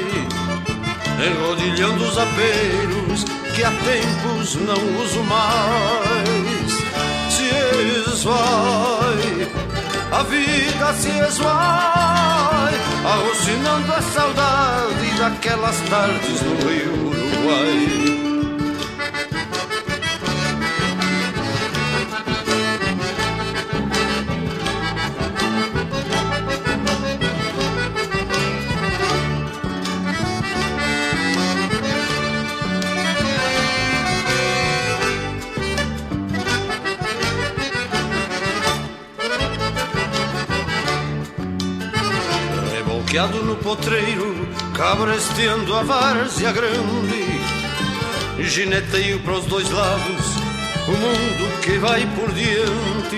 enrodilhando os aperos que há tempos não uso mais. Se esvai, a vida se esvai, alucinando a saudade daquelas tardes no Rio Uruguai. No potreiro, cabresteando a várzea grande. Gineteio para os dois lados, o mundo que vai por diante.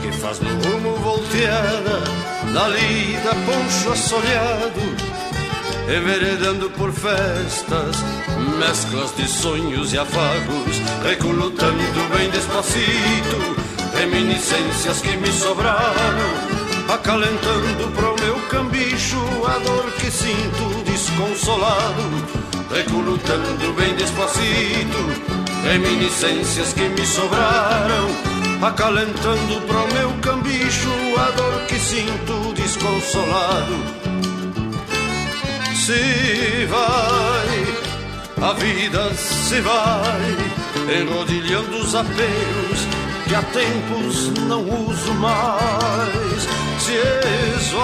Que faz no rumo volteada, dali da poncho assolhado. Enveredando por festas, mesclas de sonhos e afagos, recolutando bem despacito, reminiscências que me sobraram acalentando pro meu cambicho a dor que sinto desconsolado, recrutando bem despacito, reminiscências que me sobraram, acalentando pro meu cambicho a dor que sinto desconsolado. Se vai, a vida se vai, enrodilhando os apelos que há tempos não uso mais. Se esvai,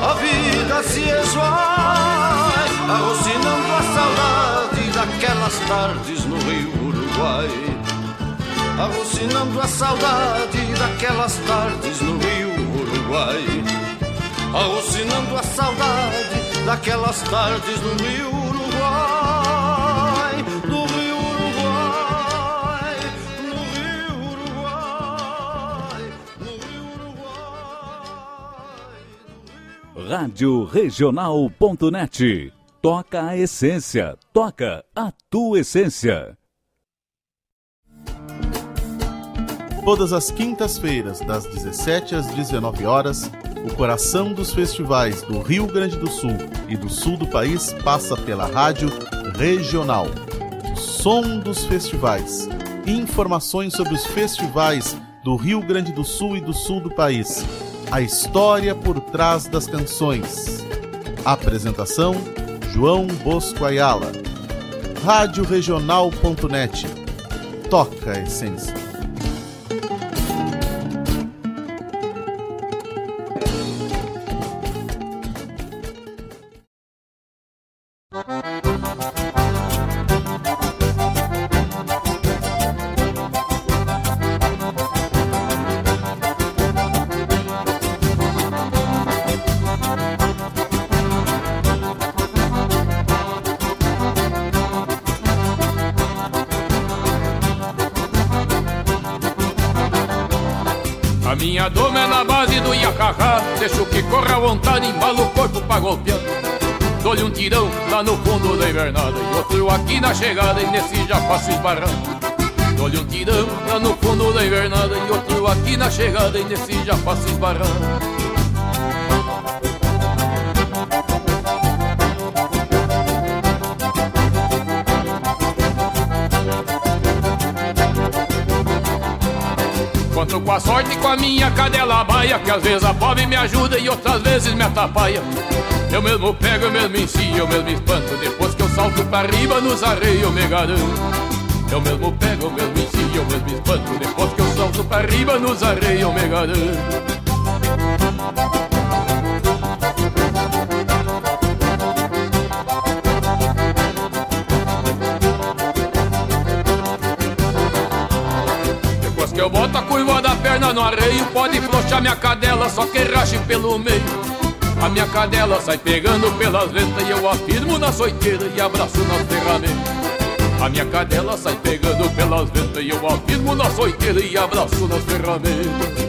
a vida se esvai, alucinando a saudade daquelas tardes no Rio Uruguai. Alucinando a saudade daquelas tardes no Rio Uruguai. Alucinando a saudade daquelas tardes no Rio Uruguai. Rádio Regional.net. Toca a essência. Toca a tua essência. Todas as quintas-feiras, das 17 às 19 horas, o coração dos festivais do Rio Grande do Sul e do sul do país passa pela Rádio Regional. Som dos festivais. Informações sobre os festivais do Rio Grande do Sul e do sul do país. A história por trás das canções. Apresentação: João Bosco Ayala. Radioregional.net. Toca a essência. Invernada E outro aqui na chegada e nesse já faço esbarrar Dou-lhe um tirão lá no fundo da invernada E outro aqui na chegada e nesse já faço esbarrar Conto com a sorte e com a minha cadela baia Que às vezes a pobre me ajuda e outras vezes me atrapalha. Eu mesmo pego, eu mesmo ensino, eu mesmo espanto Depois que eu salto pra riba nos arreios me garanto. Eu mesmo pego, eu mesmo ensino, eu mesmo espanto. Depois que eu salto pra riba nos arreios eu me garanto. Depois que eu boto a curva da perna no arreio Pode flochar minha cadela, só que rache pelo meio A minha cadela sai pegando pelas ventas E eu afirmo na soiteira e abraço nas ferramentas. A minha cadela sai pegando pelas ventas E eu afirmo na soiteira e abraço nas ferramentas.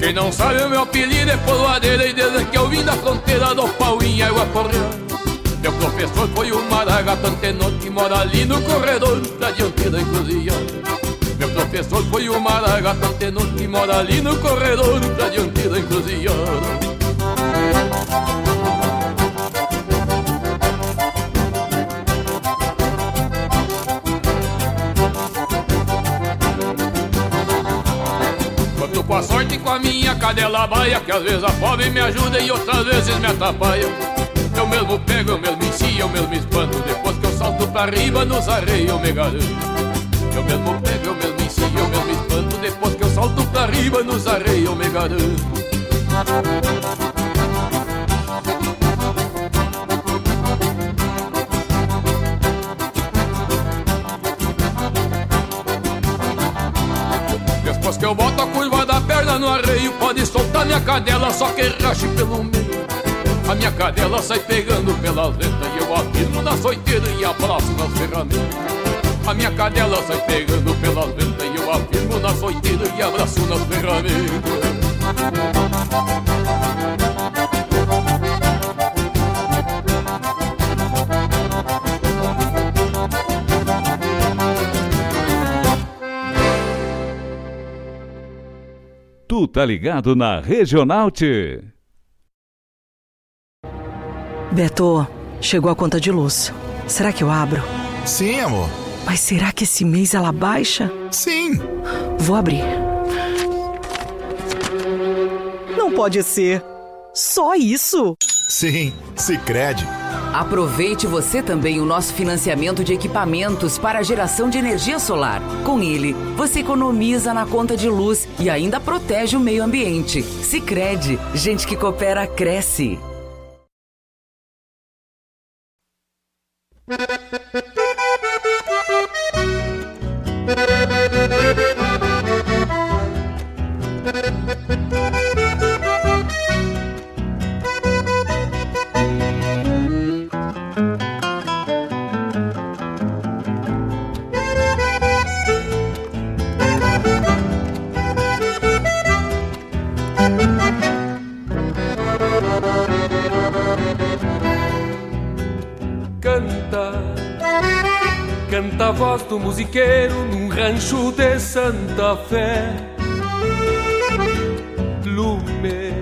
Quem não sabe, o meu apelido é Poloadeira E desde que eu vim da fronteira do pau em água correndo meu professor foi o Maragato Antenor que mora ali no corredor da dianteira encruzilhada. Meu professor foi o Maragato Antenor que mora ali no corredor da dianteira encruzilhada. Com a sorte e com a minha cadela baia Que às vezes a fome me ajuda e outras vezes me atrapalha mesmo pego, eu mesmo ensino, eu mesmo espanto Depois que eu salto pra riba nos arreios eu me garanto. Eu mesmo pego, eu mesmo ensino, eu mesmo espanto Depois que eu salto pra riba nos arreios eu me garanto. Depois que eu boto a curva da perna no arreio Pode soltar minha cadela, só que rache pelo meio A minha cadela sai pegando pelas letras E eu afirmo na soiteira e abraço nas ferramentas A minha cadela sai pegando pelas letras E eu afirmo na soiteira e abraço nas ferramentas Tu tá ligado na Regional T. Beto, chegou a conta de luz. Será que eu abro? Sim, amor. Mas será que esse mês ela baixa? Sim. Vou abrir. Não pode ser. Só isso? Sim, Sicredi. Aproveite você também o nosso financiamento de equipamentos para a geração de energia solar. Com ele, você economiza na conta de luz e ainda protege o meio ambiente. Sicredi, gente que coopera cresce. De Santa Fé. Lume,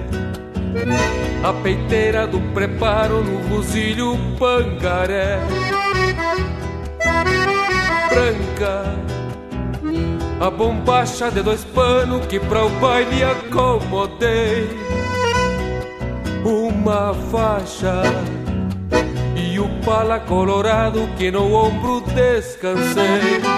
a peiteira do preparo no rosilho pangaré. Branca, a bombacha de dois panos que pra o baile acomodei. Uma faixa e o pala colorado que no ombro descansei.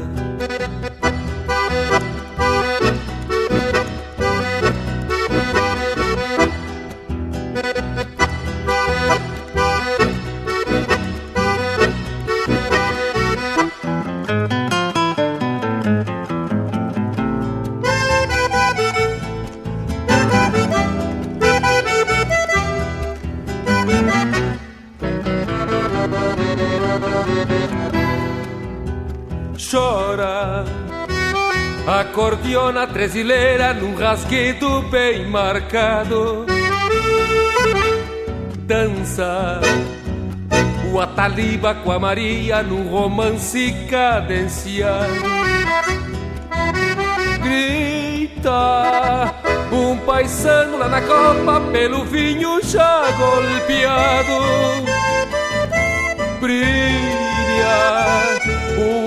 Tresileira num rasguido bem marcado. Dança o Ataliba com a Maria num romance cadenciado. Grita um paisano lá na copa pelo vinho já golpeado. Brilha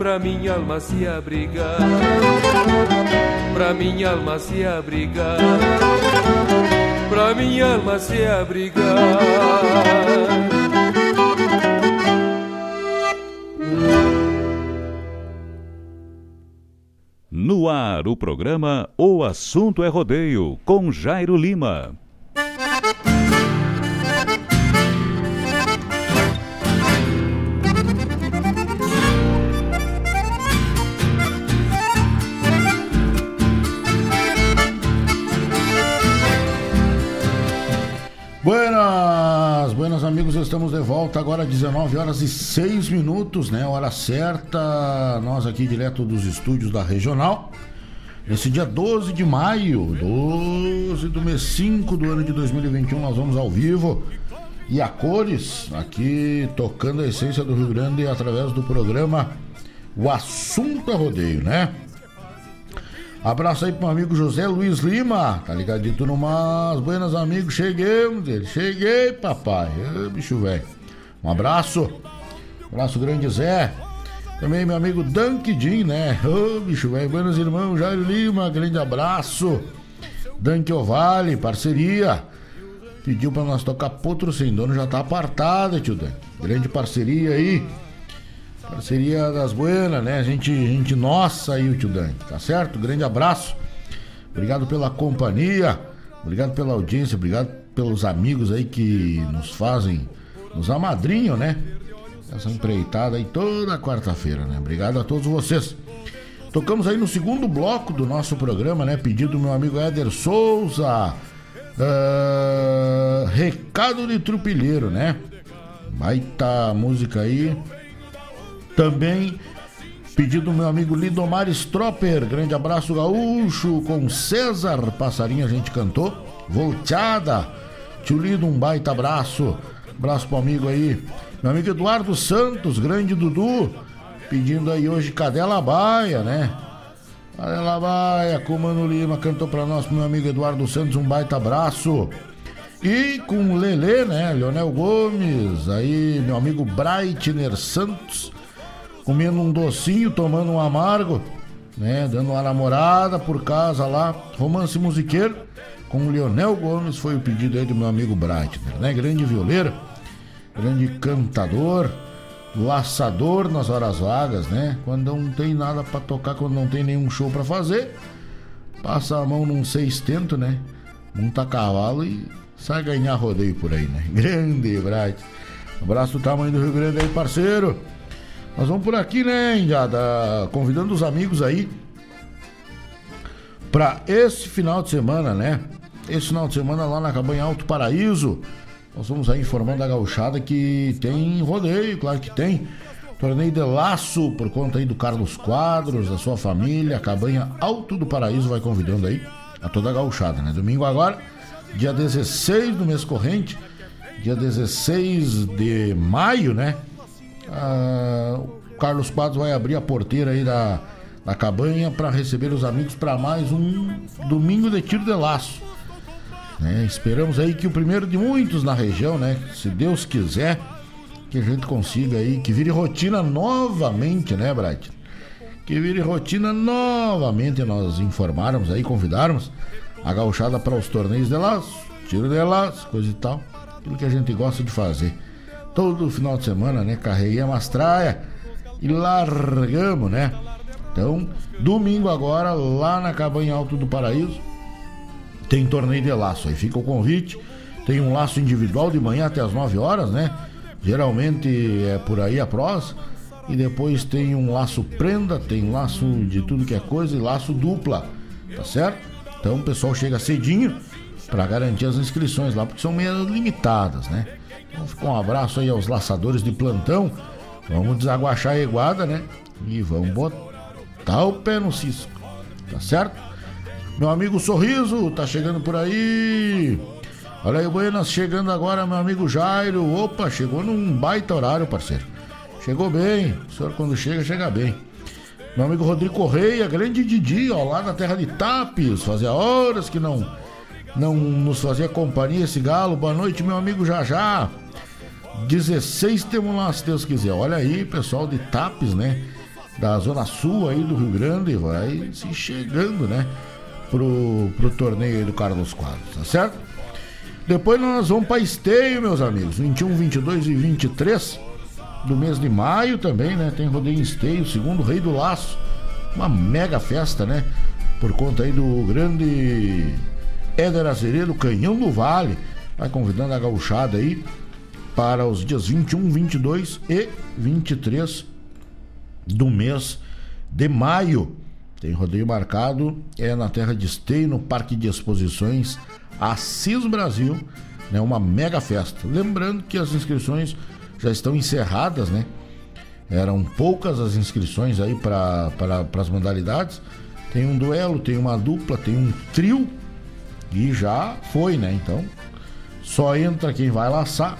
Pra minha alma se abrigar. Pra minha alma se abrigar. Pra minha alma se abrigar. No ar, o programa O Assunto é Rodeio, com Jairo Lima. Amigos, estamos de volta agora 19 horas e 6 minutos, né? Hora certa, nós aqui direto dos estúdios da Regional. Nesse dia 12 de maio, 12 do mês 5 do ano de 2021, nós vamos ao vivo e a cores, aqui tocando a essência do Rio Grande através do programa O Assunto é Rodeio, né? Abraço aí pro meu amigo José Luiz Lima, tá ligadito no Mas. Buenas, amigos, cheguemos dele. Cheguei, papai. Ô, bicho velho. Um abraço. Abraço grande, Zé. Também meu amigo Dank né? Ô, bicho velho. Buenos irmãos, Jairo Lima, grande abraço. Dank Ovale, parceria. Pediu pra nós tocar Potro Sem Dono, já tá apartada, tio Dan. Grande parceria aí. Parceria das buenas, né? A gente, gente nossa aí, o tio Dan, tá certo? Grande abraço. Obrigado pela companhia, obrigado pela audiência, obrigado pelos amigos aí que nos fazem, nos amadrinham, né? Essa empreitada aí toda quarta-feira, né? Obrigado a todos vocês. Tocamos aí no segundo bloco do nosso programa, né? Pedido do meu amigo Éder Souza. Ah, recado de trupilheiro, né? Baita música aí. Também pedido do meu amigo Lidomar Stropper. Grande abraço, gaúcho. Com César Passarinho a gente cantou. Volteada. Tio Lido, um baita abraço. Abraço pro amigo aí. Meu amigo Eduardo Santos, grande Dudu. Pedindo aí hoje Cadela Baia, né? Cadela Baia, Comando Lima cantou pra nós, meu amigo Eduardo Santos, um baita abraço. E com o Lelê, né? Leonel Gomes, aí meu amigo Breitner Santos comendo um docinho, tomando um amargo, né? Dando uma namorada por casa lá. Romance musiqueiro com o Leonel Gomes foi o pedido aí do meu amigo Breitner, né? Grande violeiro, grande cantador, laçador nas horas vagas, né? Quando não tem nada para tocar, quando não tem nenhum show para fazer, passa a mão num sextento, né? Monta cavalo e sai ganhar rodeio por aí, né? *laughs* Grande Bright. Abraço do tamanho do Rio Grande aí, parceiro. Nós vamos por aqui, né, Indiada? Convidando os amigos aí para esse final de semana, né? Esse final de semana lá na Cabanha Alto Paraíso. Nós vamos aí informando a gauchada que tem rodeio, claro que tem. Torneio de laço por conta aí do Carlos Quadros, da sua família. A Cabanha Alto do Paraíso vai convidando aí a toda a gauchada, né? Domingo agora, dia 16 do mês corrente, dia 16 de maio, né? Ah, o Carlos Quadros vai abrir a porteira aí da, da cabanha para receber os amigos para mais um domingo de tiro de laço. Né? Esperamos aí que o primeiro de muitos na região, né? Se Deus quiser, que a gente consiga aí, que vire rotina novamente, né, Brad? Que vire rotina novamente, nós informarmos aí, convidarmos a gauchada para os torneios de laço, tiro de laço, coisa e tal. Aquilo que a gente gosta de fazer todo final de semana, né? Carreguemos as traias e largamos, né? Então, domingo agora, lá na Cabanha Alto do Paraíso, tem torneio de laço. Aí fica o convite. Tem um laço individual de manhã até as 9 horas, né? Geralmente é por aí a prosa. E depois tem um laço prenda, tem laço de tudo que é coisa e laço dupla, tá certo? Então o pessoal chega cedinho para garantir as inscrições lá, porque são meio limitadas, né? Então fica um abraço aí aos laçadores de plantão. Vamos desaguachar a eguada, né? E vamos botar o pé no cisco, tá certo? Meu amigo Sorriso, tá chegando por aí. Olha aí, Buenas, chegando agora, meu amigo Jairo. Opa, chegou num baita horário, parceiro. Chegou bem. O senhor, quando chega, chega bem. Meu amigo Rodrigo Correia, grande Didi, ó, lá na terra de Tapes. Fazia horas que não, não nos fazia companhia esse galo. Boa noite, meu amigo Jajá. 16 temos lá, se Deus quiser. Olha aí, pessoal de Tapes, né? Da zona sul aí do Rio Grande, vai se chegando, né? Pro, pro torneio do Carlos Quadros, tá certo? Depois nós vamos para esteio, meus amigos. 21, 22 e 23 do mês de maio também, né? Tem rodeio em esteio, segundo Rei do Laço. Uma mega festa, né? Por conta aí do grande Éder Azeredo, Canhão do Vale. Vai convidando a gauchada aí para os dias 21, 22 e 23 do mês de maio. Tem rodeio marcado, é na terra de Esteio, no Parque de Exposições Assis Brasil, né? Uma mega festa. Lembrando que as inscrições já estão encerradas, né? Eram poucas as inscrições aí para pra, as modalidades. Tem um duelo, tem uma dupla, tem um trio e já foi, né? Então só entra quem vai laçar.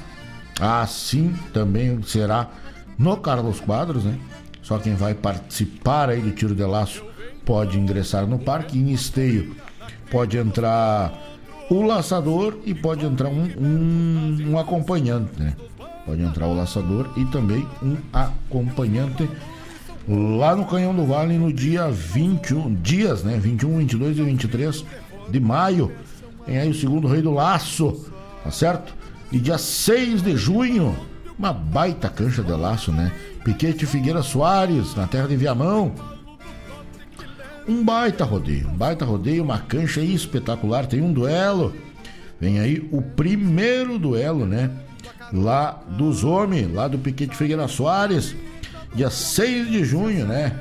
Assim também será no Carlos Quadros, né? Só quem vai participar aí do tiro de laço pode ingressar no parque. Em esteio pode entrar o laçador e pode entrar um, um, um acompanhante, né? Pode entrar o laçador e também um acompanhante lá no Canhão do Vale no dia 21, dias, né? 21, 22 e 23 de maio. Tem aí o segundo Rei do Laço, tá certo? E dia 6 de junho, uma baita cancha de laço, né? Piquete Figueira Soares, na terra de Viamão. Um baita rodeio, um baita rodeio, uma cancha espetacular. Tem um duelo. Vem aí o primeiro duelo, né? lá dos homens, lá do Piquete Figueira Soares, dia 6 de junho, né?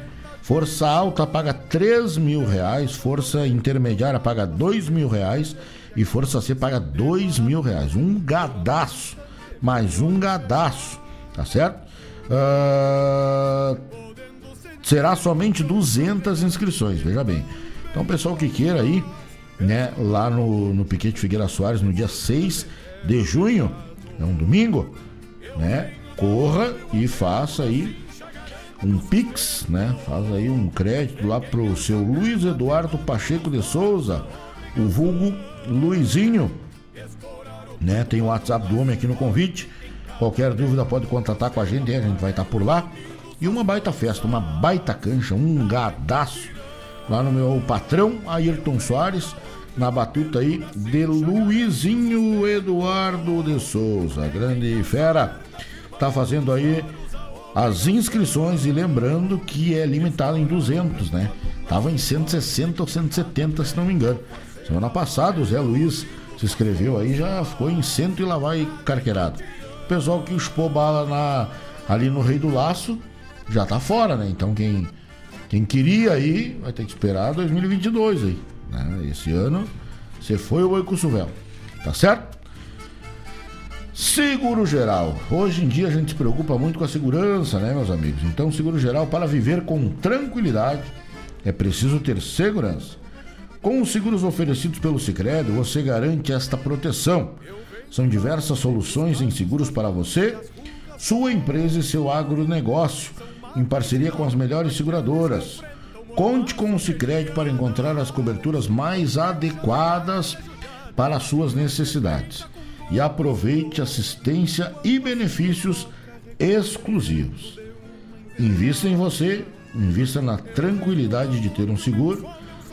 Força alta paga 3 mil reais, força intermediária paga 2 mil reais e força C paga 2 mil reais. Um gadaço, mais um gadaço, tá certo? Uh, será somente 200 inscrições, veja bem. Então, pessoal que queira aí, né, lá no, no Piquete Figueira Soares, no dia 6 de junho, é um domingo, né? Corra e faça aí um Pix, né? Faz aí um crédito lá pro seu Luiz Eduardo Pacheco de Souza, o vulgo Luizinho, né? Tem o WhatsApp do homem aqui no convite. Qualquer dúvida pode contatar com a gente, a gente vai estar por lá. E uma baita festa, uma baita cancha, um gadaço lá no meu patrão Ayrton Soares na batuta aí de Luizinho Eduardo de Souza, grande fera. Tá fazendo aí as inscrições e lembrando que é limitado em 200, né? Tava em 160 ou 170, se não me engano. Semana passada o Zé Luiz se inscreveu aí, já ficou em cento e lá vai carqueirado. O pessoal que chupou bala na, ali no Rei do Laço já tá fora, né? Então quem, quem queria aí vai ter que esperar 2022 aí. Né? Esse ano você foi o Oicuçuvel, tá certo? Seguro geral. Hoje em dia a gente se preocupa muito com a segurança, né, meus amigos? Então, seguro geral, para viver com tranquilidade, é preciso ter segurança. Com os seguros oferecidos pelo Sicredi, você garante esta proteção. São diversas soluções em seguros para você, sua empresa e seu agronegócio, em parceria com as melhores seguradoras. Conte com o Sicredi para encontrar as coberturas mais adequadas para as suas necessidades. E aproveite assistência e benefícios exclusivos. Invista em você, invista na tranquilidade de ter um seguro.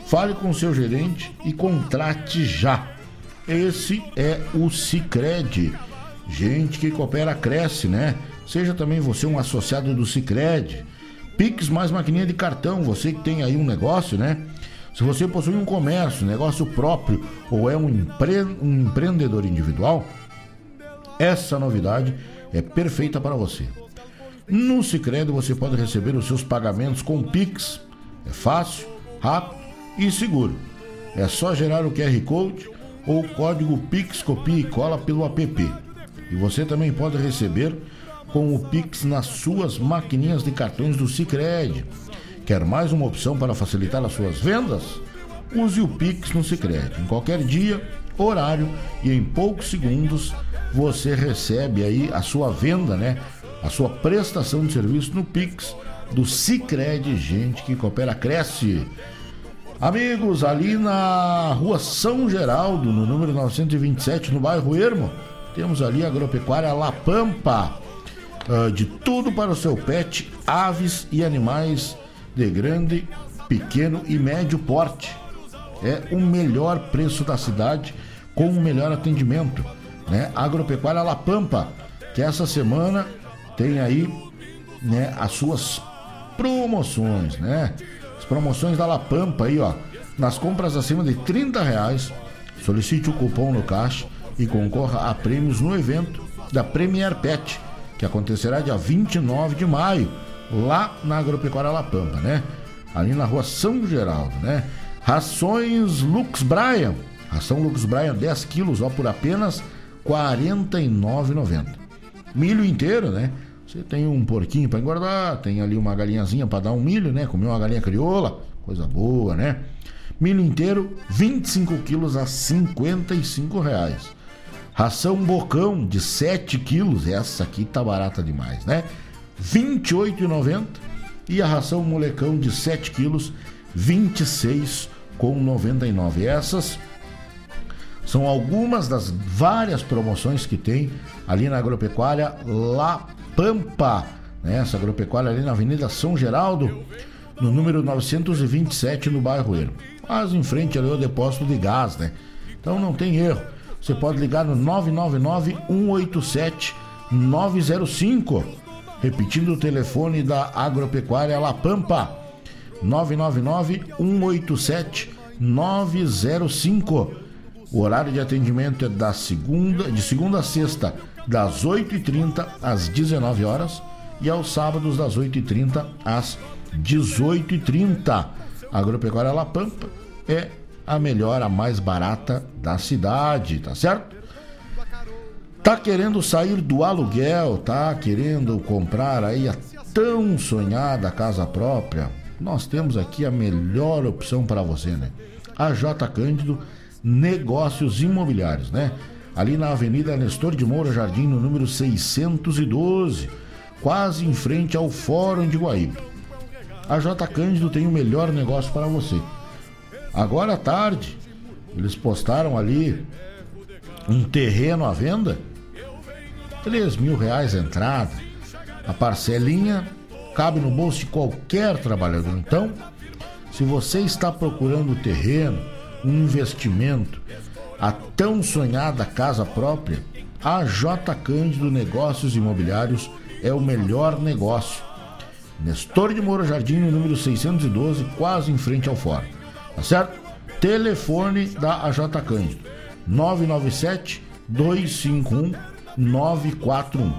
Fale com seu gerente e contrate já. Esse é o Sicredi. Gente que coopera cresce, né? Seja também você um associado do Sicredi. Pix mais maquininha de cartão, você que tem aí um negócio, né? Se você possui um comércio, negócio próprio ou é um, empre... um empreendedor individual, essa novidade é perfeita para você. No Sicredi você pode receber os seus pagamentos com Pix. É fácil, rápido e seguro. É só gerar o QR Code ou o código Pix copia e cola pelo app. E você também pode receber com o Pix nas suas maquininhas de cartões do Sicredi. Quer mais uma opção para facilitar as suas vendas? Use o Pix no Sicredi. Em qualquer dia, horário e em poucos segundos você recebe aí a sua venda, né? A sua prestação de serviço no Pix do Sicredi, gente que coopera cresce. Amigos, ali na rua São Geraldo, no número 927, no bairro Ermo, temos ali a agropecuária La Pampa. Uh, de tudo para o seu pet, aves e animais de grande, pequeno e médio porte. É o melhor preço da cidade com o melhor atendimento. Né? Agropecuária La Pampa, que essa semana tem aí né, as suas promoções, né? As promoções da La Pampa aí, ó. Nas compras acima de 30 reais, solicite o cupom no caixa e concorra a prêmios no evento da Premier Pet, que acontecerá dia 29 de maio, lá na Agropecuária La Pampa, né? Ali na rua São Geraldo, né? Rações Lux Brian. Ração Lux Brian 10 quilos, ó, por apenas R$ 49,90. Milho inteiro, né? Você tem um porquinho para engordar, tem ali uma galinhazinha para dar um milho, né? Comer uma galinha crioula, coisa boa, né? Milho inteiro, 25 quilos a 55 reais. Ração bocão de 7 quilos, essa aqui tá barata demais, né? 28,90 e a ração molecão de 7 quilos, 26,99. Essas são algumas das várias promoções que tem ali na agropecuária La Pampa. Né? Essa agropecuária ali na Avenida São Geraldo, no número 927, no bairro Ermo. Quase em frente ali ao depósito de gás, né? Então não tem erro. Você pode ligar no 999 187 905. Repetindo o telefone da Agropecuária La Pampa. 999 187 905. O horário de atendimento é da segunda, de segunda a sexta, das 8h30 às 19 horas e aos sábados das 8h30 às 18h30. A Agropecuária La Pampa é a melhor, a mais barata da cidade, tá certo? Tá querendo sair do aluguel, tá querendo comprar aí a tão sonhada casa própria? Nós temos aqui a melhor opção para você, né? A J Cândido Negócios Imobiliários, né? Ali na Avenida Nestor de Moura Jardim, no número 612, quase em frente ao Fórum de Guaíba. A J Cândido tem o melhor negócio para você. Agora à tarde, eles postaram ali um terreno à venda, 3 mil reais a entrada. A parcelinha cabe no bolso de qualquer trabalhador. Então, se você está procurando terreno, um investimento, a tão sonhada casa própria, a J Cândido Negócios Imobiliários é o melhor negócio. Nestor de Moura Jardim, número 612, quase em frente ao fórum. Tá certo? Telefone da AJ Cândido: 997 251 941.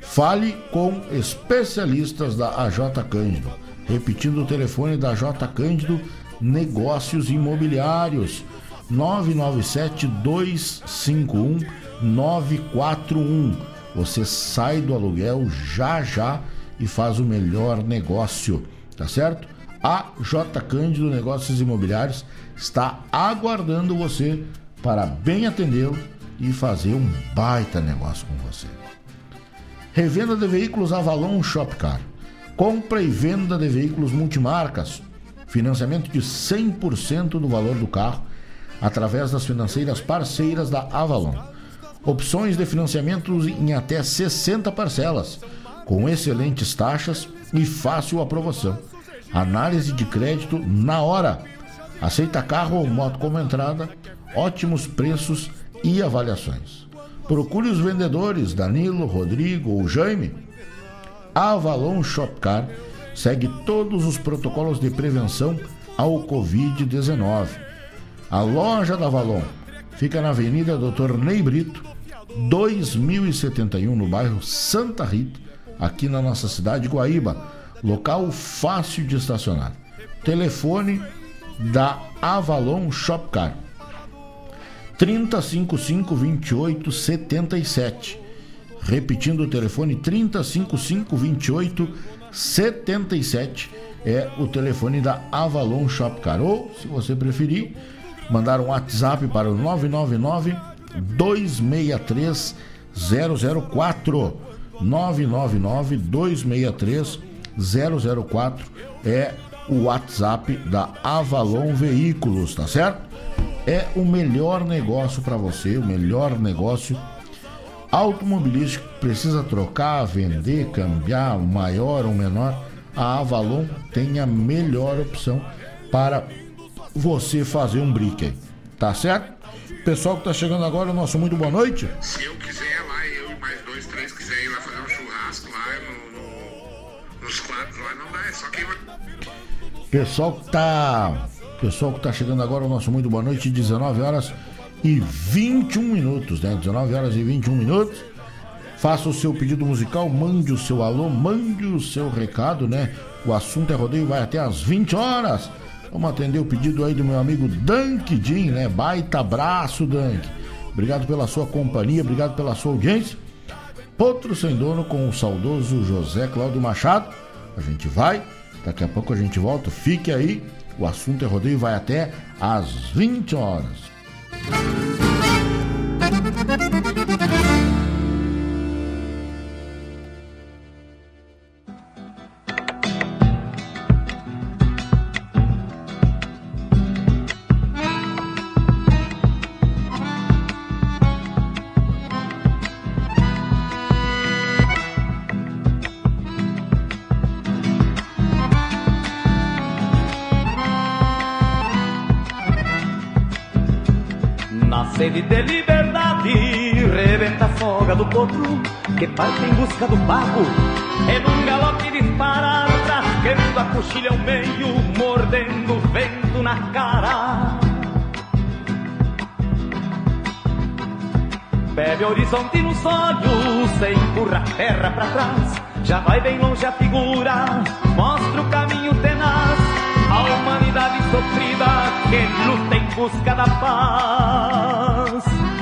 Fale com especialistas da AJ Cândido. Repetindo o telefone da AJ Cândido Negócios Imobiliários: 997 251 941. Você sai do aluguel já já e faz o melhor negócio, tá certo? A J Cândido Negócios Imobiliários está aguardando você para bem atendê-lo e fazer um baita negócio com você. Revenda de veículos Avalon Shopcar. Compra e venda de veículos multimarcas. Financiamento de 100% do valor do carro através das financeiras parceiras da Avalon. Opções de financiamento em até 60 parcelas, com excelentes taxas e fácil aprovação. Análise de crédito na hora. Aceita carro ou moto como entrada, ótimos preços e avaliações. Procure os vendedores Danilo, Rodrigo ou Jaime. A Avalon Shopcar segue todos os protocolos de prevenção ao Covid-19. A loja da Avalon fica na Avenida Dr. Ney Brito, 2071, no bairro Santa Rita, aqui na nossa cidade de Guaíba. Local fácil de estacionar. Telefone da Avalon Shopcar 3055 2877. Repetindo o telefone 3055 2877 é o telefone da Avalon Shopcar. Ou, se você preferir, mandar um WhatsApp para o 999 263 004. 999 263 004 é o WhatsApp da Avalon Veículos, tá certo? É o melhor negócio para você, o melhor negócio automobilístico. Precisa trocar, vender, cambiar, maior ou menor. A Avalon tem a melhor opção para você fazer um brick aí, tá certo? Pessoal que tá chegando agora, nosso muito boa noite. Se eu quiser lá, eu e mais dois, três quiser ir lá fazer um churrasco lá no, no, nos quadros lá, não dá, é só quem vai. Pessoal que tá. Pessoal que tá chegando agora, o nosso muito boa noite, 19 horas e 21 minutos, né? 19 horas e 21 minutos. Faça o seu pedido musical, mande o seu alô, mande o seu recado, né? O assunto é rodeio, vai até às 20 horas. Vamos atender o pedido aí do meu amigo Dunk Jim, né? Baita abraço, Dunk. Obrigado pela sua companhia, obrigado pela sua audiência. Potro Sem Dono com o saudoso José Cláudio Machado. A gente vai, daqui a pouco a gente volta. Fique aí, o assunto é rodeio, vai até às 20 horas. Do potro que parte em busca do pago. É num galope disparar, rasgando a coxilha ao meio, mordendo o vento na cara. Bebe horizonte nos olhos, se empurra a terra pra trás. Já vai bem longe a figura, mostra o caminho tenaz. A humanidade sofrida que luta em busca da paz.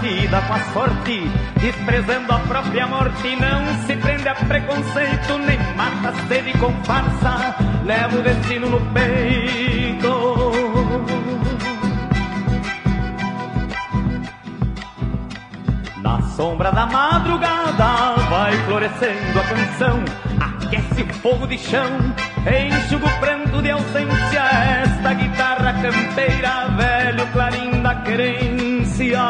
Vida com a sorte, desprezando a própria morte, não se prende a preconceito, nem mata a sede com farsa, leva o destino no peito. Na sombra da madrugada vai florescendo a canção, aquece o fogo de chão, enxuga o pranto de ausência, esta guitarra campeira, velho clarim da querência.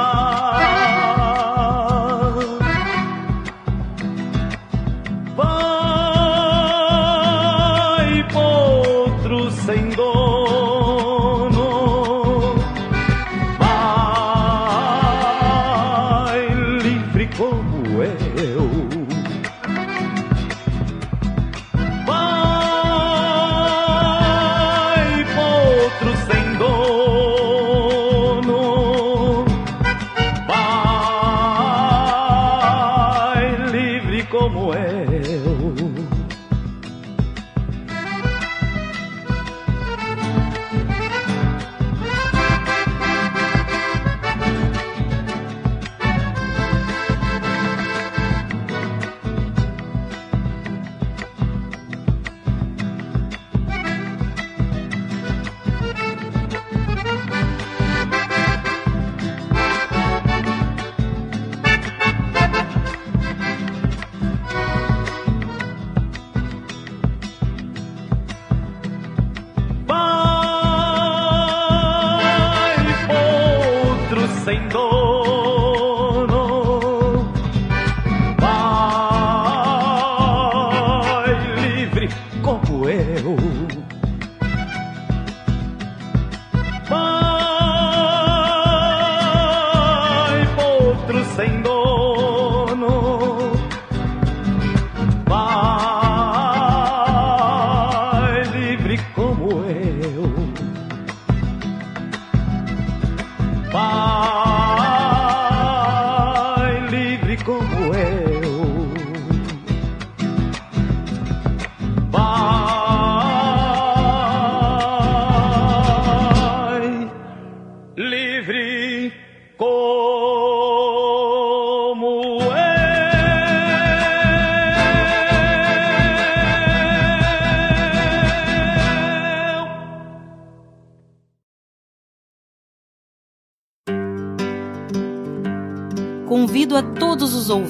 Saint Paul.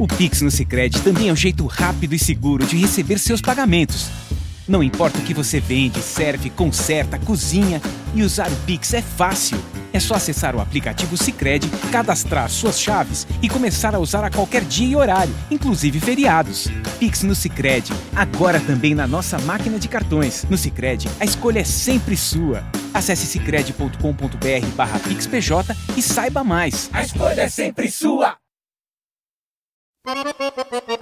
O Pix no Sicredi também é um jeito rápido e seguro de receber seus pagamentos. Não importa o que você vende, serve, conserta, cozinha e usar o Pix é fácil. É só acessar o aplicativo Sicredi, cadastrar suas chaves e começar a usar a qualquer dia e horário, inclusive feriados. Pix no Sicredi, agora também na nossa máquina de cartões. No Sicredi, a escolha é sempre sua. Acesse sicredi.com.br/pixpj e saiba mais. A escolha é sempre sua. ピピピピピ。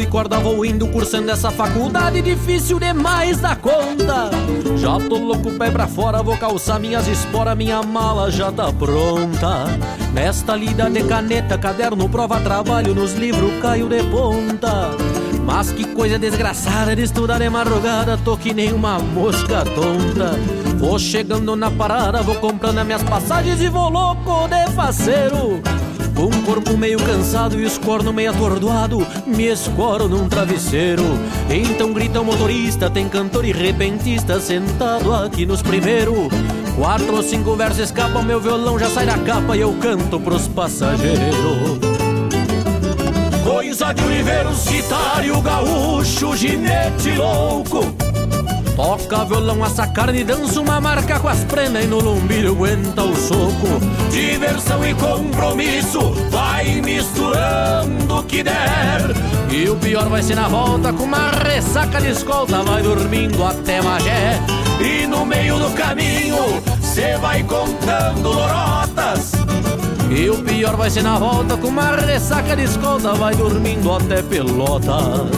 E corda vou indo cursando essa faculdade difícil demais da conta. Já tô louco, pé pra fora, vou calçar minhas esporas, minha mala já tá pronta. Nesta lida de caneta, caderno, prova, trabalho, nos livros caio de ponta. Mas que coisa desgraçada de estudar de madrugada, tô que nem uma mosca tonta. Vou chegando na parada, vou comprando as minhas passagens e vou louco de faceiro. Com o corpo meio cansado e os cornos meio atordoado, me escoro num travesseiro. Então grita o motorista, tem cantor e repentista sentado aqui nos primeiros. Quatro ou cinco versos escapam, meu violão já sai da capa e eu canto pros passageiros. Coisa de universitário gaúcho, ginete louco. Toca violão, assa carne, dança uma marca com as prenas e no lombilho aguenta o soco. Diversão e compromisso, vai misturando o que der. E o pior vai ser na volta, com uma ressaca de escolta, vai dormindo até Magé. E no meio do caminho, cê vai contando lorotas. E o pior vai ser na volta, com uma ressaca de escolta, vai dormindo até Pelotas.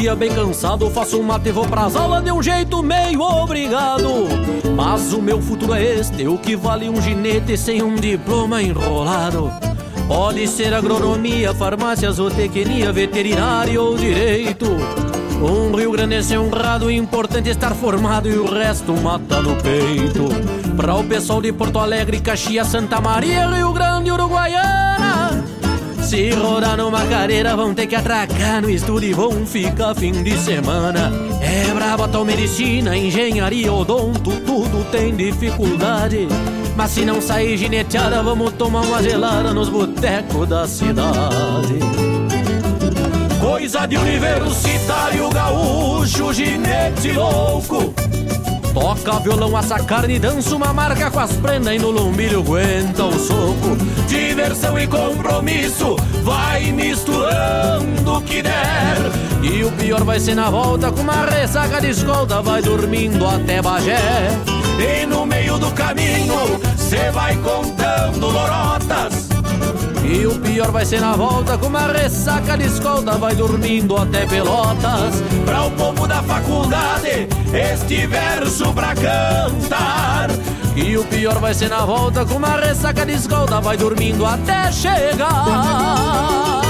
Dia bem cansado, faço um mate e vou pras aulas de um jeito meio obrigado. Mas o meu futuro é este, o que vale um ginete sem um diploma enrolado. Pode ser agronomia, farmácia, zootecnia, veterinário ou direito. Um Rio Grande é honrado, importante estar formado e o resto mata no peito. Pra o pessoal de Porto Alegre, Caxias, Santa Maria, Rio Grande, Uruguaiana. Se rodar numa cadeira, vão ter que atracar no estudo e vão ficar fim de semana. É braba tal medicina, engenharia, odonto, tudo tem dificuldade. Mas se não sair gineteada, vamos tomar uma gelada nos botecos da cidade. Coisa de universitário gaúcho, ginete louco. Toca violão, assa carne, dança uma marca com as prendas e no lombilho aguenta o soco. Diversão e compromisso, vai misturando o que der. E o pior vai ser na volta, com uma ressaca de escolta, vai dormindo até Bagé. E no meio do caminho, cê vai contando lorotas. E o pior vai ser na volta, com uma ressaca de escolta, vai dormindo até Pelotas. Pra o povo da faculdade, este verso pra cantar. E o pior vai ser na volta, com uma ressaca de escolta, vai dormindo até chegar.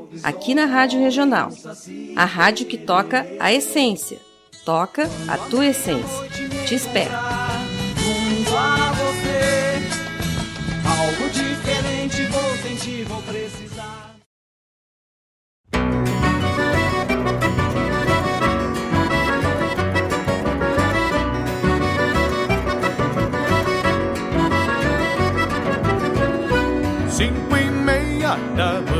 aqui na Rádio Regional. A rádio que toca a essência. Toca a tua essência. Te espero. Cinco e meia da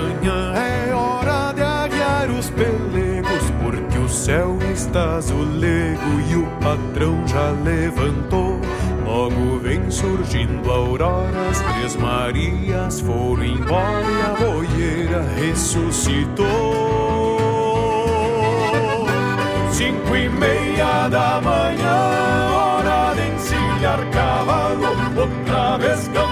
patrão já levantou. Logo vem surgindo a aurora, as três Marias foram embora e a boieira ressuscitou. Cinco e meia da manhã, hora de encilhar cavalo, outra vez cantou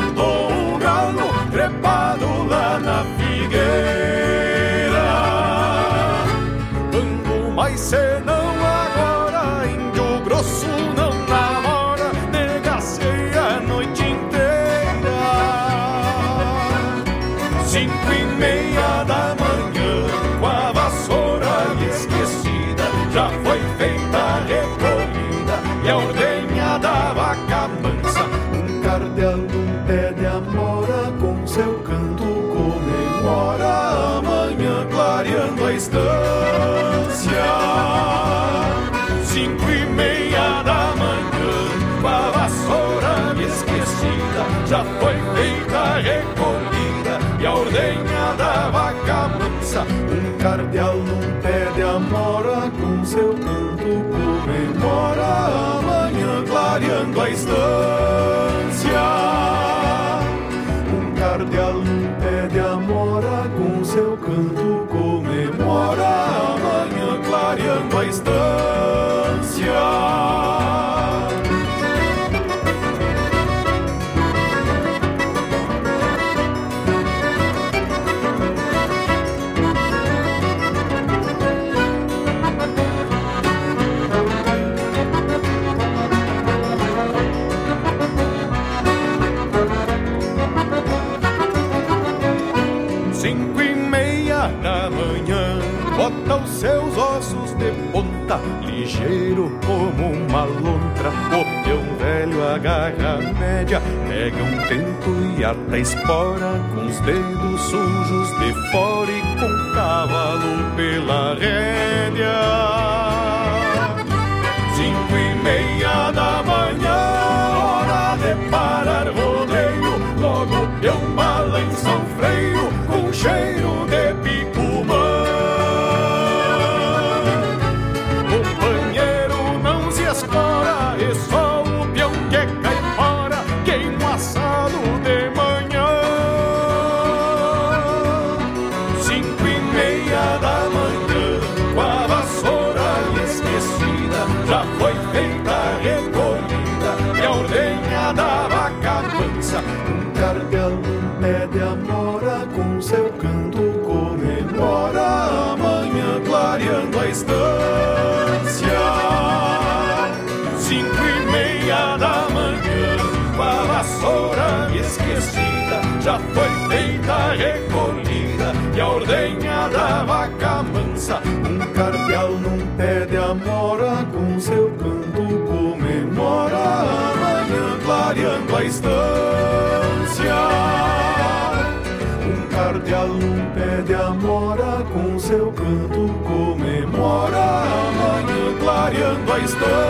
amora, com seu canto comemora amanhã clareando a estância. Um pé de amora, com seu canto comemora amanhã clareando a estância. Ligeiro como uma lontra. O peão velho agarra média, pega um tento e ata espora, com os dedos sujos de fora e com o cavalo pela rédea. Cinco e meia da manhã, hora de parar rodeio. Logo eu balanço o freio com cheiro já foi feita a recolhida e a ordenha da vaca mansa. Um cardeal num pé de amora, com seu canto comemora amanhã clareando a estância. Um cardeal num pé de amora, com seu canto comemora amanhã clareando a estância.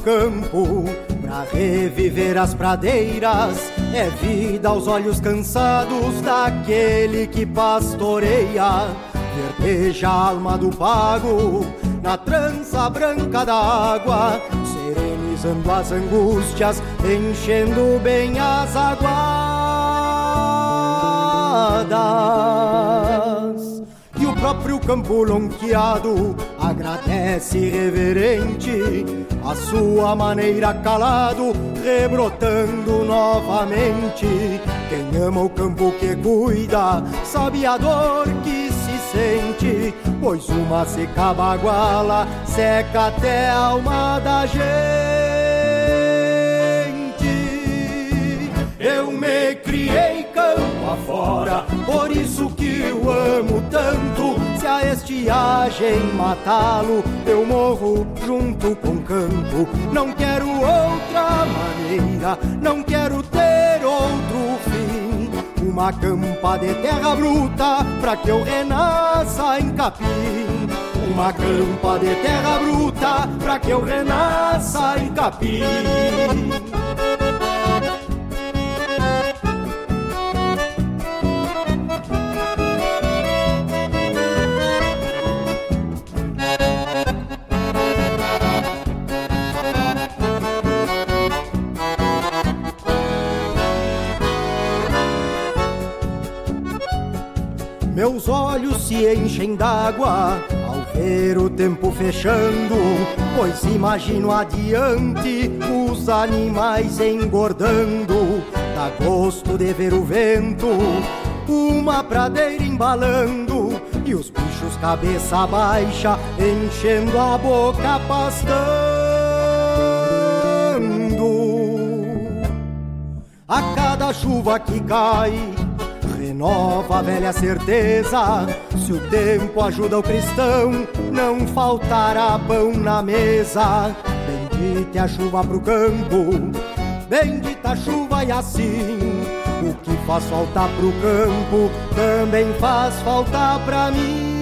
Campo, pra reviver as pradeiras. É vida aos olhos cansados daquele que pastoreia. Verdeja a alma do pago na trança branca d'água, serenizando as angústias, enchendo bem as aguadas. E o próprio campo lonqueado agradece reverente a sua maneira calado, rebrotando novamente. Quem ama o campo que cuida, sabe a dor que se sente, pois uma seca baguala seca até a alma da gente. Eu me criei campo afora, por isso que eu amo tanto. Se a estiagem matá-lo, eu morro junto com o campo. Não quero outra maneira, não quero ter outro fim. Uma campa de terra bruta pra que eu renasça em capim. Uma campa de terra bruta pra que eu renasça em capim. Meus olhos se enchem d'água ao ver o tempo fechando, pois imagino adiante os animais engordando. Dá gosto de ver o vento, uma pradeira embalando e os bichos cabeça baixa enchendo a boca pastando. A cada chuva que cai renova a velha certeza. Se o tempo ajuda o cristão, não faltará pão na mesa. Bendita a chuva pro campo, bendita a chuva e assim. O que faz falta pro campo, também faz falta pra mim.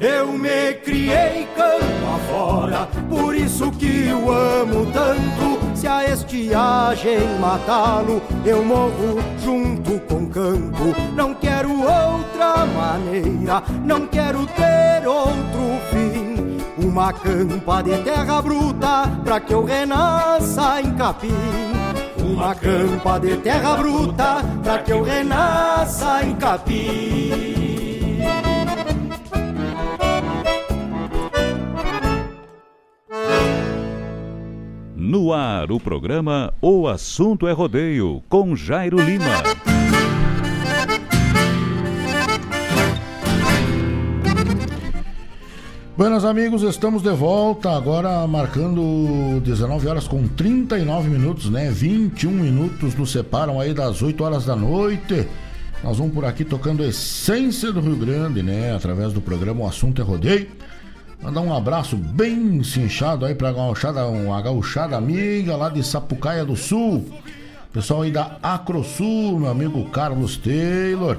Eu me criei campo afora, por isso que o amo tanto. Se a estiagem matá-lo, eu morro junto com o campo. Não quero outra maneira, não quero ter outro fim. Uma campa de terra bruta pra que eu renasça em capim. Uma campa de terra bruta pra que eu renasça em capim. No ar, o programa O Assunto é Rodeio, com Jairo Lima. Buenos amigos, estamos de volta agora marcando 19 horas com 39 minutos, né? 21 minutos nos separam aí das 8 horas da noite. Nós vamos por aqui tocando a essência do Rio Grande, né? Através do programa O Assunto é Rodeio. Mandar um abraço bem cinchado aí pra gauchada, uma gauchada amiga lá de Sapucaia do Sul. Pessoal aí da Acrosul, meu amigo Carlos Taylor.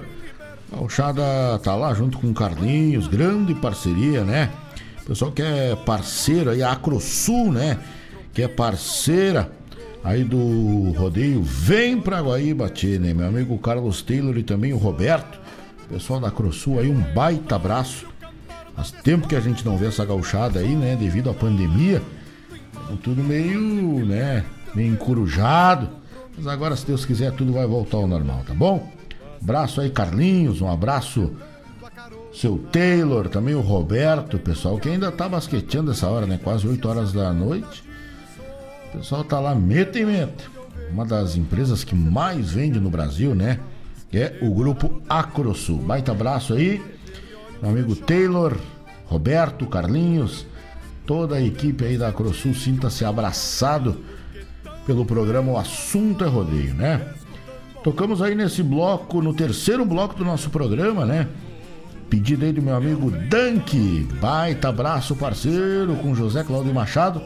Gauchada tá lá junto com o Carlinhos, grande parceria, né? Pessoal que é parceiro aí, a Acrosul, né? Que é parceira aí do rodeio, vem pra Guaíba, tchê, né? Meu amigo Carlos Taylor e também o Roberto. Pessoal da Acrosul aí, um baita abraço. Faz tempo que a gente não vê essa gauchada aí, né? Devido à pandemia. Tudo meio, né? Meio encurujado. Mas agora, se Deus quiser, tudo vai voltar ao normal, tá bom? Abraço aí, Carlinhos. Um abraço, seu Taylor, também o Roberto, pessoal que ainda tá basqueteando essa hora, né? Quase 8 horas da noite. O pessoal tá lá, meta e meta. Uma das empresas que mais vende no Brasil, né? É o grupo Acrosul. Baita abraço aí meu amigo Taylor, Roberto, Carlinhos, toda a equipe aí da Acrosul, sinta-se abraçado pelo programa O Assunto é Rodeio, né? Tocamos aí nesse bloco, no terceiro bloco do nosso programa, né? Pedido aí do meu amigo Dank, baita abraço parceiro com José Cláudio Machado.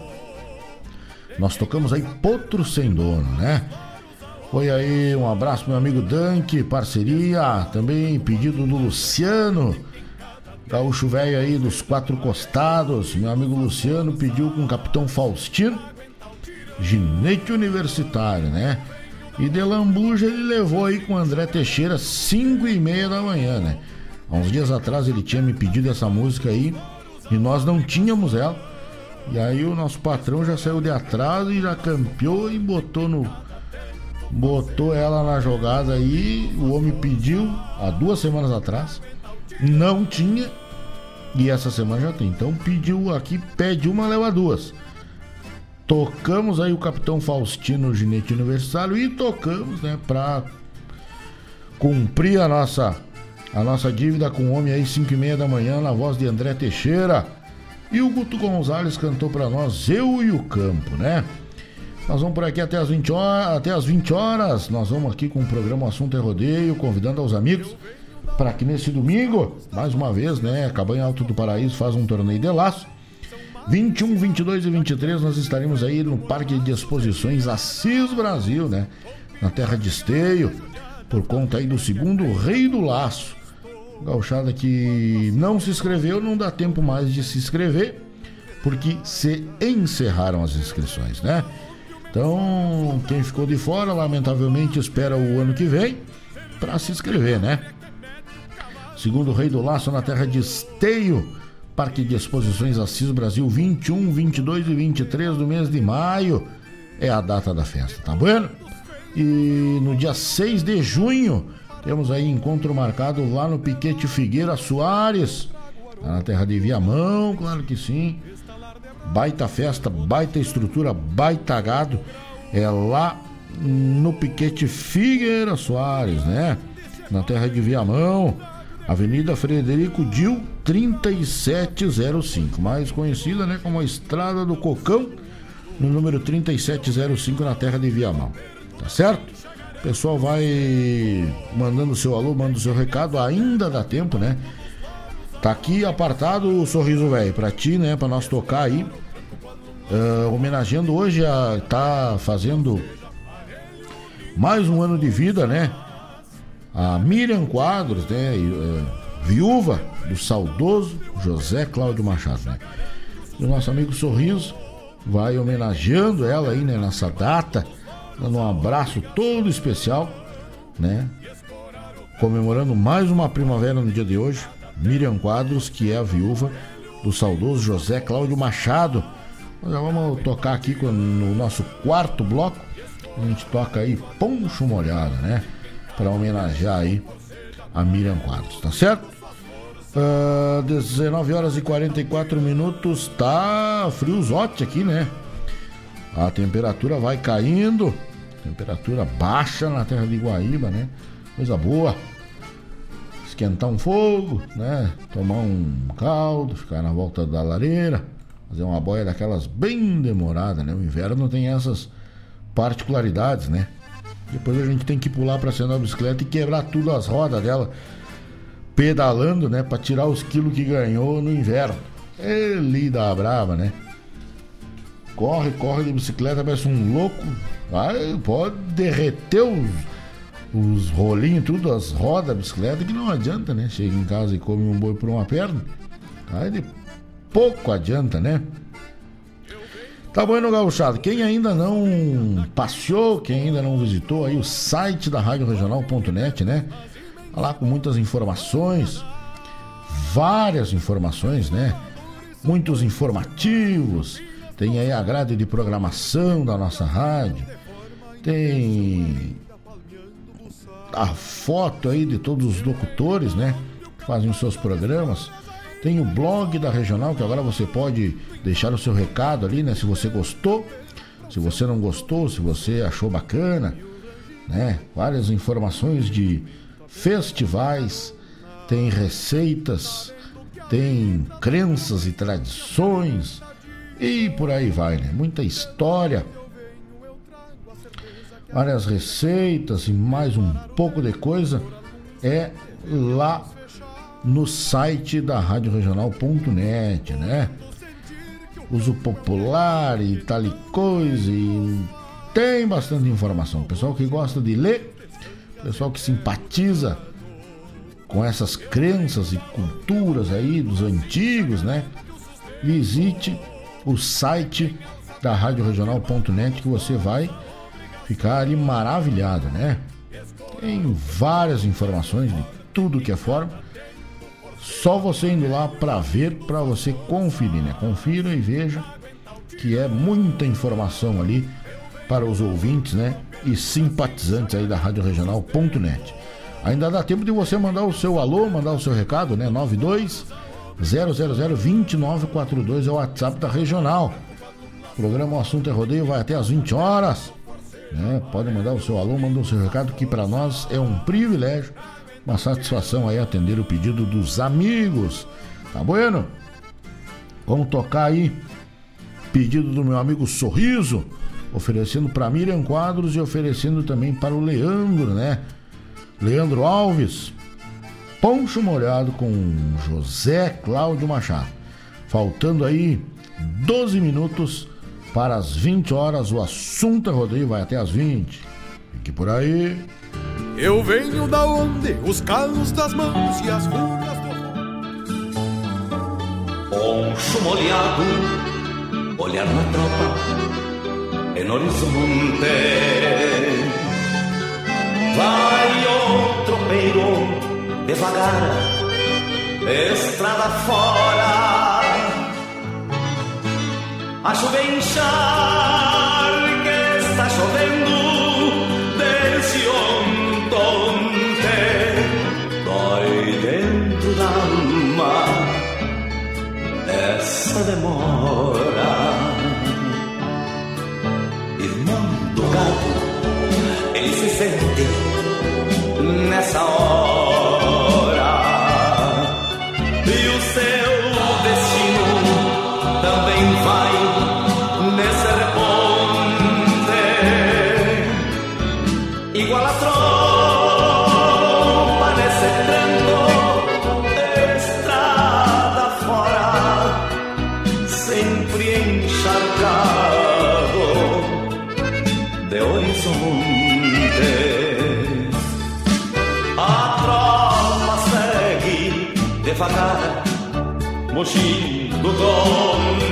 Nós tocamos aí Potro Sem Dono, né? Foi aí um abraço meu amigo Dank, parceria, também pedido do Luciano Gaúcho velho aí dos quatro costados, meu amigo Luciano pediu com o capitão Faustino, ginete universitário, né? E de lambuja ele levou aí com o André Teixeira, 5 e meia da manhã, né? Há uns dias atrás ele tinha me pedido essa música aí e nós não tínhamos ela. E aí o nosso patrão já saiu de atrás e já campeou e botou no. Botou ela na jogada aí. O homem pediu há duas semanas atrás. Não tinha. E essa semana já tem. Então pediu aqui, pede uma, leva duas. Tocamos aí o Capitão Faustino Ginete Universal e tocamos, né, pra cumprir a nossa a nossa dívida com o homem aí 5 e meia da manhã na voz de André Teixeira. E o Guto Gonzalez cantou para nós Eu e o Campo, né? Nós vamos por aqui até as 20 horas, até as 20 horas. Nós vamos aqui com o programa Assunto é Rodeio, convidando aos amigos para que nesse domingo, mais uma vez, né, Cabanha Alto do Paraíso faz um torneio de laço. 21, 22 e 23 nós estaremos aí no Parque de Exposições Assis Brasil, né? Na terra de Esteio, por conta aí do segundo Rei do Laço. Gauchada que não se inscreveu, não dá tempo mais de se inscrever, porque se encerraram as inscrições, né? Então, quem ficou de fora, lamentavelmente, espera o ano que vem para se inscrever, né? Segundo Rei do Laço na terra de Esteio, Parque de Exposições Assis Brasil, 21, 22 e 23 do mês de maio é a data da festa, tá bom? E no dia 6 de junho temos aí encontro marcado lá no Piquete Figueira Soares, na terra de Viamão, claro que sim. Baita festa, baita estrutura, baita gado. É lá no Piquete Figueira Soares, né? Na terra de Viamão. Avenida Frederico Dil 3705, mais conhecida né, como a Estrada do Cocão, no número 3705 na terra de Viamão. Tá certo? O pessoal vai mandando seu alô, manda o seu recado, ainda dá tempo, né? Tá aqui apartado o sorriso velho pra ti, né? Pra nós tocar aí. Uh, homenageando hoje a. tá fazendo mais um ano de vida, né? A Miriam Quadros, né, é, viúva do saudoso José Cláudio Machado, né? E o nosso amigo Sorriso vai homenageando ela aí, né, nessa data, dando um abraço todo especial, né? Comemorando mais uma primavera no dia de hoje, Miriam Quadros, que é a viúva do saudoso José Cláudio Machado. Nós já vamos tocar aqui no nosso quarto bloco. A gente toca aí Poncho Molhada, né? Para homenagear aí a Miriam Quadros, tá certo? Uh, ah, 19 horas e 44 minutos, tá friozote aqui, né? A temperatura vai caindo, temperatura baixa na terra de Guaíba, né? Coisa boa. Esquentar um fogo, né? Tomar um caldo, ficar na volta da lareira, fazer uma boia daquelas bem demorada, né? O inverno tem essas particularidades, né? Depois a gente tem que pular para cima da bicicleta e quebrar tudo as rodas dela, pedalando, né, para tirar os quilos que ganhou no inverno. Ele dá brava, né? Corre, corre de bicicleta, parece um louco. Aí pode derreter os, os rolinhos, tudo, as rodas da bicicleta, que não adianta, né? Chega em casa e come um boi por uma perna. Aí de pouco adianta, né? Tá bueno, gauchado. Quem ainda não passeou, quem ainda não visitou aí o site da Rádio Regional.net, né? Tá lá com muitas informações, várias informações, né? Muitos informativos. Tem aí a grade de programação da nossa rádio. Tem a foto aí de todos os locutores, né? Que fazem os seus programas. Tem o blog da Regional, que agora você pode deixar o seu recado ali, né? Se você gostou, se você não gostou, se você achou bacana, né? Várias informações de festivais, tem receitas, tem crenças e tradições e por aí vai, né? Muita história, várias receitas e mais um pouco de coisa é lá no site da Rádio Regional.net, né? Uso popular e tal e coisa, e tem bastante informação. Pessoal que gosta de ler, pessoal que simpatiza com essas crenças e culturas aí dos antigos, né? Visite o site da Rádio Regional.net que você vai ficar ali maravilhado, né? Tem várias informações de tudo que é forma. Só você indo lá para ver, para você conferir, né? Confira e veja que é muita informação ali para os ouvintes, né? E simpatizantes aí da Rádio Regional.net. Ainda dá tempo de você mandar o seu alô, mandar o seu recado, né? 92 000 2942 é o WhatsApp da Regional. O programa O Assunto é Rodeio vai até às 20 horas. Né? Pode mandar o seu alô, mandar o seu recado, que para nós é um privilégio, uma satisfação aí atender o pedido dos amigos. Tá bueno? Vamos tocar aí. Pedido do meu amigo Sorriso, oferecendo para Miriam Quadros e oferecendo também para o Leandro, né? Leandro Alves, Poncho Molhado com José Cláudio Machado. Faltando aí 12 minutos para as 20 horas, o assunto é rodeio vai até as 20. Fique por aí. Eu venho da onde os calos das mãos e as rugas do Poncho molhado, olhar na tropa, en horizonte. Vai o tropeiro devagar, estrada fora. A chuva enxar essa demora. Irmão do gato, ele se sente mochindo tonta.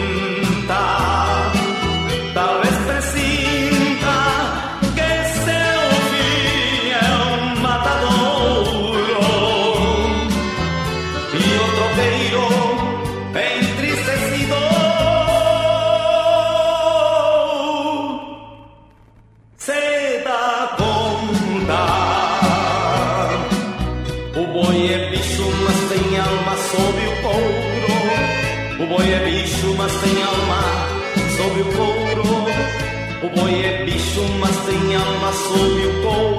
Sob o couro.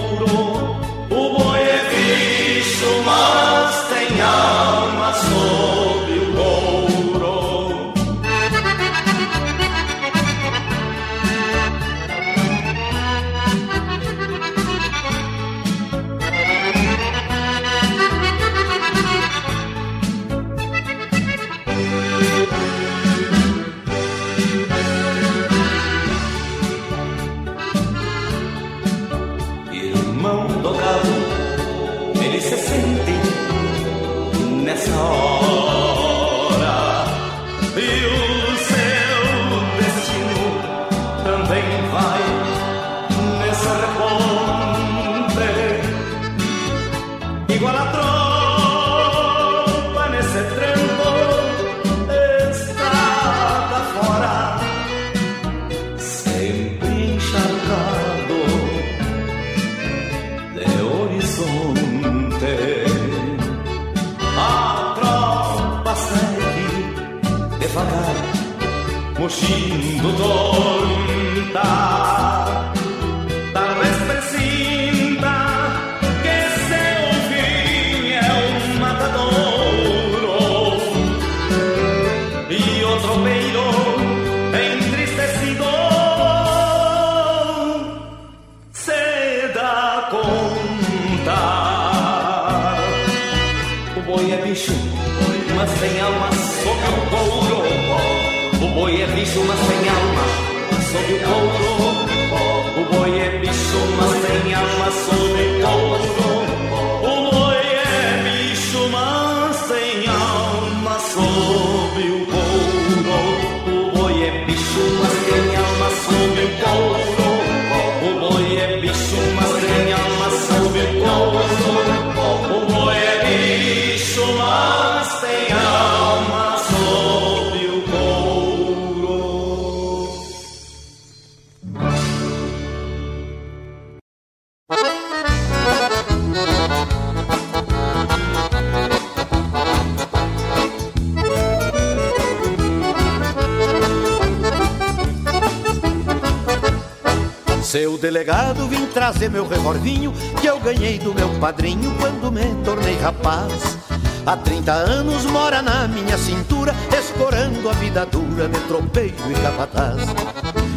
Trazer meu revolvinho que eu ganhei do meu padrinho quando me tornei rapaz. Há 30 anos mora na minha cintura, escorando a vida dura de tropeiro e capataz.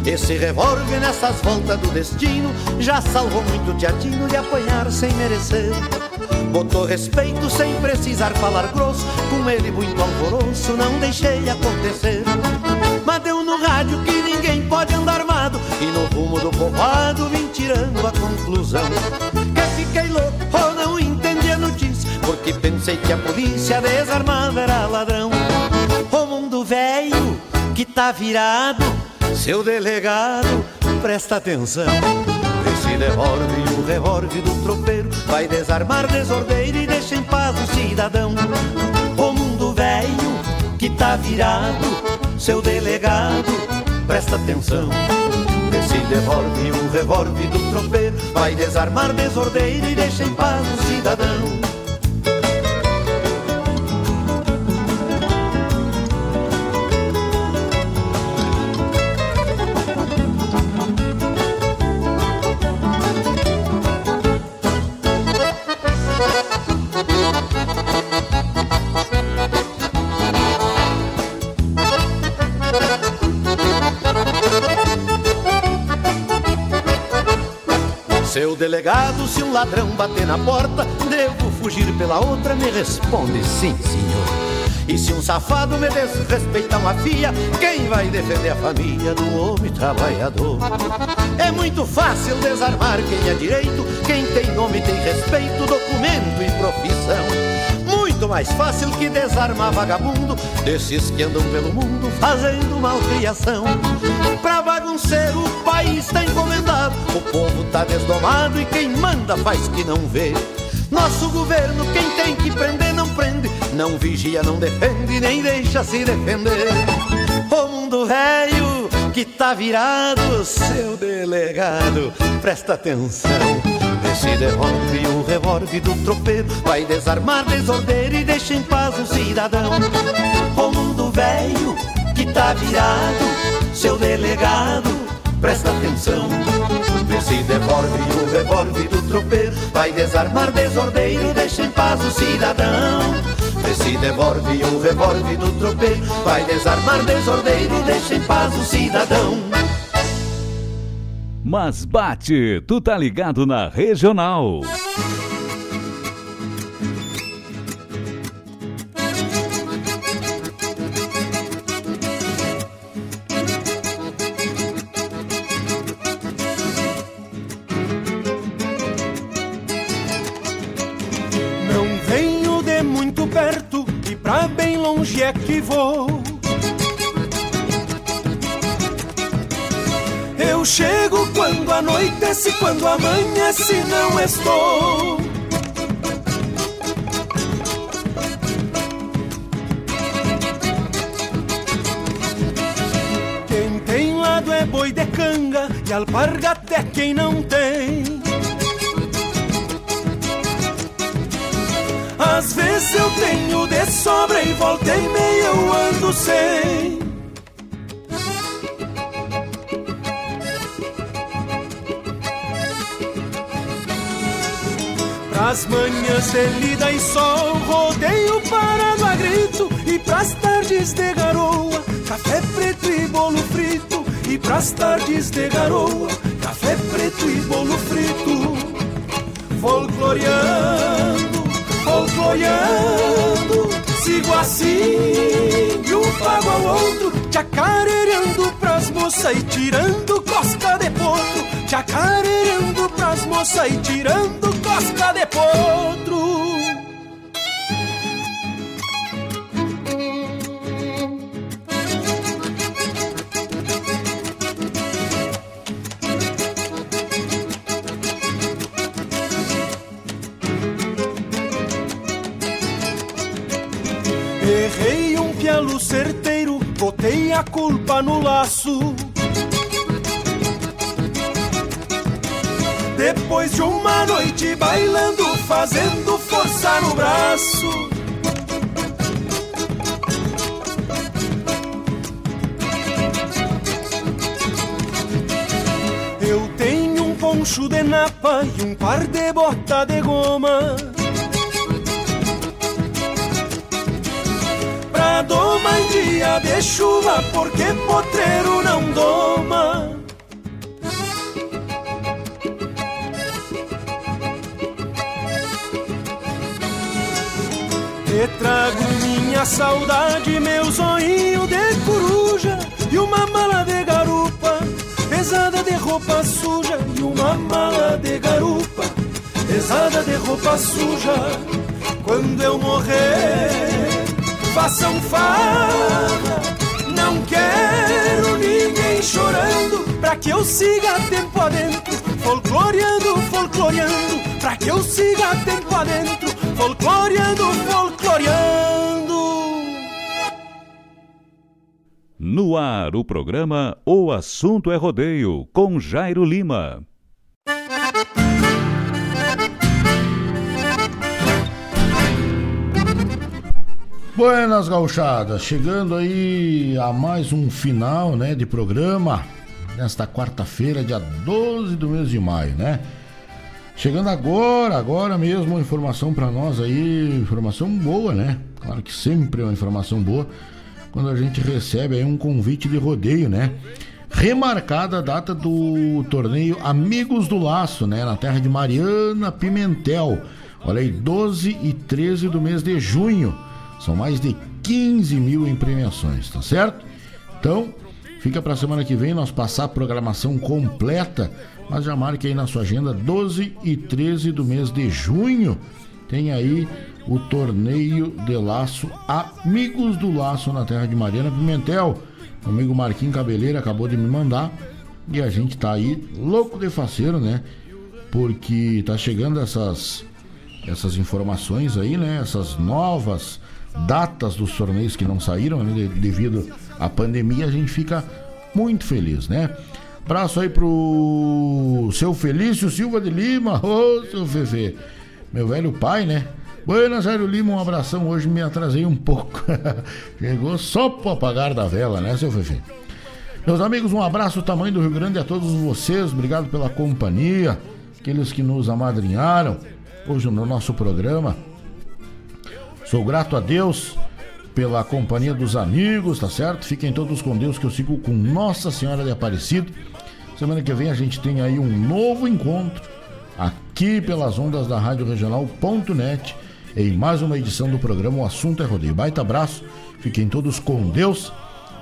Esse revólver nessas voltas do destino já salvou muito teatino de apanhar sem merecer. Botou respeito sem precisar falar grosso, com ele muito alvoroço, não deixei acontecer. Mas deu no rádio que ninguém pode andar armado, e no rumo do povoado vim tirando a conclusão. Que fiquei louco ou não entendi a notícia, porque pensei que a polícia desarmada era ladrão. O mundo velho que tá virado, seu delegado, presta atenção. Esse revólver, o revólver do tropeiro Vai desarmar desordeiro e deixa em paz o cidadão O mundo velho que tá virado Seu delegado, presta atenção Esse revólver, o revólver do tropeiro Vai desarmar desordeiro e deixa em paz o cidadão Se um ladrão bater na porta, devo fugir pela outra? Me responde sim, senhor. E se um safado me desrespeitar uma filha, quem vai defender a família do homem trabalhador? É muito fácil desarmar quem é direito, quem tem nome tem respeito, documento e profissão. Muito mais fácil que desarmar vagabundo, desses que andam pelo mundo fazendo malcriação. Pra bagunceiro o país tá encomendado, o povo tá desdomado e quem manda faz que não vê. Nosso governo, quem tem que prender, não prende. Não vigia, não defende, nem deixa se defender. O mundo velho que tá virado, seu delegado, presta atenção. Esse revólver, o revólver do tropeiro, vai desarmar desordeiro e deixa em paz o cidadão. O mundo velho que tá virado, seu delegado, presta atenção. Esse revólver, o revólver do tropeiro. Vai desarmar desordeiro, deixa em paz o cidadão. Esse revólver, o revólver do tropeiro. Vai desarmar desordeiro, deixa em paz o cidadão. Mas bate, tu tá ligado na Regional quando anoitece, quando amanhece, não estou. Quem tem lado é boi de canga e alpargata é quem não tem. Às vezes eu tenho de sobra e volta meia eu ando sem. Pras manhãs de lida e sol, rodeio parado a grito. E pras tardes de garoa, café preto e bolo frito. E pras tardes de garoa, café preto e bolo frito. Folcloreando folcloreando, sigo assim de um pago ao outro, chacareando pras moças e tirando cosca de potro, chacareando pras moças e tirando cosca de potro. Errei um pialo certeiro, botei a culpa no laço. Depois de uma noite bailando, fazendo força no braço. Eu tenho poncho de napa e um par de bota de goma. Pra doma em dia de chuva, porque potreiro não doma. Trago minha saudade, meu zoinho de coruja e uma mala de garupa pesada de roupa suja e uma mala de garupa pesada de roupa suja. Quando eu morrer, façam farra. Não quero ninguém chorando pra que eu siga tempo adentro, folcloreando, folcloreando, pra que eu siga tempo adentro, folcloreando, folcloreando. No ar, o programa O Assunto é Rodeio, com Jairo Lima. Buenas gauchadas, chegando aí a mais um final, né, de programa nesta quarta-feira, dia 12 do mês de maio, né? Chegando agora, agora mesmo, informação para nós aí, informação boa, né? Claro que sempre é uma informação boa quando a gente recebe aí um convite de rodeio, né? Remarcada a data do torneio Amigos do Laço, né? Na terra de Mariana Pimentel. Olha aí, 12 e 13 do mês de junho. São mais de 15 mil em premiações, tá certo? Então, fica pra semana que vem nós passar a programação completa, mas já marque aí na sua agenda 12 e 13 do mês de junho. Tem aí o torneio de laço Amigos do Laço na terra de Mariana Pimentel. O amigo Marquinhos Cabeleira acabou de me mandar e a gente tá aí louco de faceiro, né? Porque tá chegando essas essas informações aí, né? Essas novas datas dos torneios que não saíram né? devido à pandemia, a gente fica muito feliz, né? Abraço aí pro seu Felício Silva de Lima, ô oh, seu Fefe, meu velho pai, né? Buenas, Jairo Lima, um abração. Hoje me atrasei um pouco. *laughs* Chegou só pro apagar da vela, né, seu Fefe? Meus amigos, um abraço tamanho do Rio Grande a todos vocês. Obrigado pela companhia, aqueles que nos amadrinharam hoje no nosso programa. Sou grato a Deus pela companhia dos amigos, tá certo? Fiquem todos com Deus que eu sigo com Nossa Senhora de Aparecido. Semana que vem a gente tem aí um novo encontro aqui pelas ondas da Rádio Regional.net em mais uma edição do programa O Assunto é Rodeio. Baita abraço, fiquem todos com Deus,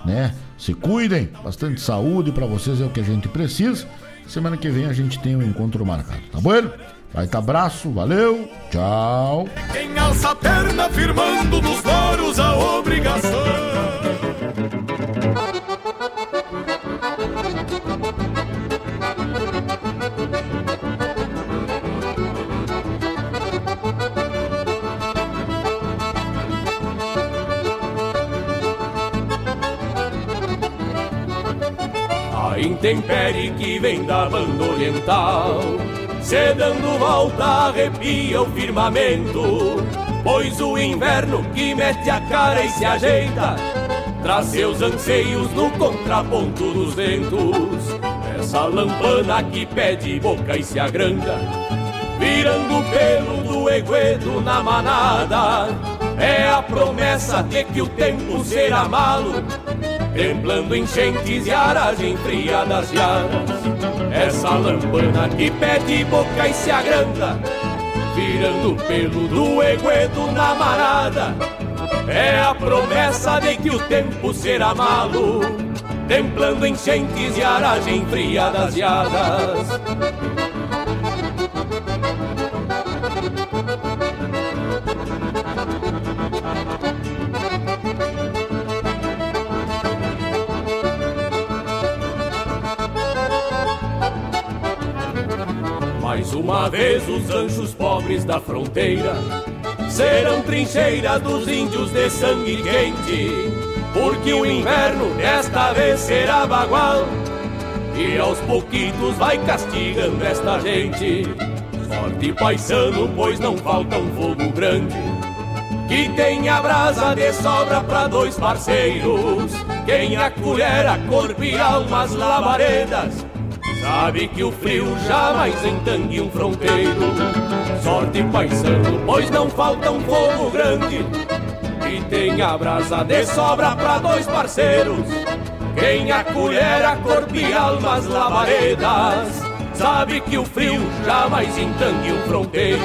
né? Se cuidem, bastante saúde para vocês é o que a gente precisa. Semana que vem a gente tem um encontro marcado, tá bom? Baita abraço, valeu, tchau. Quem alça a perna firmando nos loros a obrigação. A intempérie que vem da banda oriental Se dando volta arrepia o firmamento. Pois o inverno que mete a cara e se ajeita Traz seus anseios no contraponto dos ventos. Essa lampana que pede boca e se agranda Virando o pelo do eguedo na manada. É a promessa de que o tempo será malo templando enchentes e aragem fria das jaras. Essa lampana que pede boca e se agranda, virando pelo do eguedo na marada. É a promessa de que o tempo será malo, templando enchentes e aragem fria das jaras. Uma vez os anjos pobres da fronteira serão trincheiras dos índios de sangue quente, porque o inverno desta vez será bagual e aos pouquitos vai castigando esta gente. Sorte paisano, pois não falta um fogo grande que tenha brasa de sobra pra dois parceiros. Quem a colher, a corpo e almas labaredas Sabe que o frio jamais entangue um fronteiro. Sorte paisano, pois não falta um fogo grande. E tem a brasa de sobra pra dois parceiros. Quem a colher, a corpo e almas labaredas. Sabe que o frio jamais entangue um fronteiro.